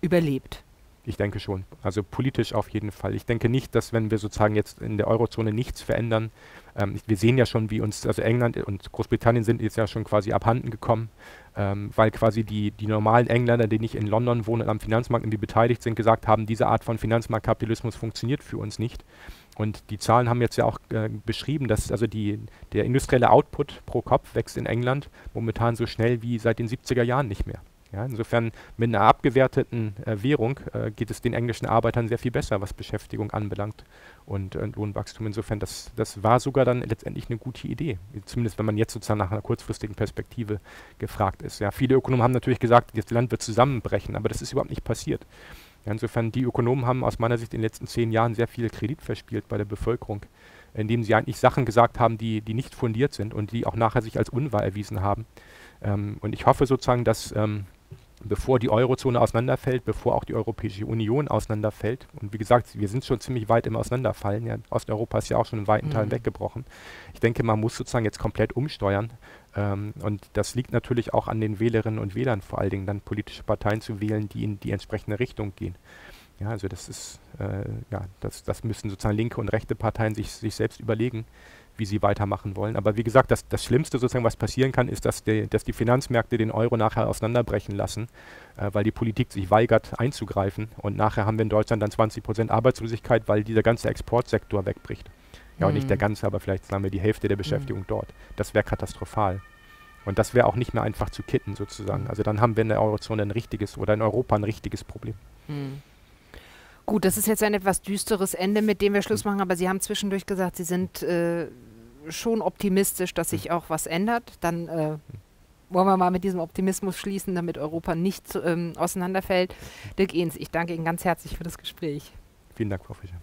überlebt. Ich denke schon. Also politisch auf jeden Fall. Ich denke nicht, dass wenn wir sozusagen jetzt in der Eurozone nichts verändern, ähm, wir sehen ja schon, wie uns, also England und Großbritannien sind jetzt ja schon quasi abhanden gekommen, ähm, weil quasi die, die normalen Engländer, die nicht in London wohnen und am Finanzmarkt irgendwie beteiligt sind, gesagt haben, diese Art von Finanzmarktkapitalismus funktioniert für uns nicht. Und die Zahlen haben jetzt ja auch äh, beschrieben, dass also die, der industrielle Output pro Kopf wächst in England momentan so schnell wie seit den 70er Jahren nicht mehr. Ja, insofern mit einer abgewerteten äh, Währung äh, geht es den englischen Arbeitern sehr viel besser, was Beschäftigung anbelangt und äh, Lohnwachstum. Insofern, das, das war sogar dann letztendlich eine gute Idee. Zumindest wenn man jetzt sozusagen nach einer kurzfristigen Perspektive gefragt ist. Ja, viele Ökonomen haben natürlich gesagt, das Land wird zusammenbrechen, aber das ist überhaupt nicht passiert. Ja, insofern, die Ökonomen haben aus meiner Sicht in den letzten zehn Jahren sehr viel Kredit verspielt bei der Bevölkerung, indem sie eigentlich Sachen gesagt haben, die, die nicht fundiert sind und die auch nachher sich als unwahr erwiesen haben. Ähm, und ich hoffe sozusagen, dass ähm, bevor die Eurozone auseinanderfällt, bevor auch die Europäische Union auseinanderfällt. Und wie gesagt, wir sind schon ziemlich weit im Auseinanderfallen. Ja, Osteuropa ist ja auch schon in weiten Teilen mhm. weggebrochen. Ich denke, man muss sozusagen jetzt komplett umsteuern. Ähm, und das liegt natürlich auch an den Wählerinnen und Wählern, vor allen Dingen dann politische Parteien zu wählen, die in die entsprechende Richtung gehen. Ja, also das ist, äh, ja, das, das müssen sozusagen linke und rechte Parteien sich, sich selbst überlegen wie sie weitermachen wollen. Aber wie gesagt, das, das Schlimmste sozusagen, was passieren kann, ist, dass die, dass die Finanzmärkte den Euro nachher auseinanderbrechen lassen, äh, weil die Politik sich weigert einzugreifen. Und nachher haben wir in Deutschland dann 20 Prozent Arbeitslosigkeit, weil dieser ganze Exportsektor wegbricht. Ja, mhm. und nicht der mhm. ganze, aber vielleicht sagen wir die Hälfte der Beschäftigung mhm. dort. Das wäre katastrophal. Und das wäre auch nicht mehr einfach zu kitten sozusagen. Mhm. Also dann haben wir in der Eurozone ein richtiges oder in Europa ein richtiges Problem. Mhm. Gut, das ist jetzt ein etwas düsteres Ende, mit dem wir Schluss machen, aber Sie haben zwischendurch gesagt, Sie sind äh, schon optimistisch, dass sich auch was ändert. Dann äh, wollen wir mal mit diesem Optimismus schließen, damit Europa nicht ähm, auseinanderfällt. Dirk Ehns, ich danke Ihnen ganz herzlich für das Gespräch. Vielen Dank, Frau Fischer.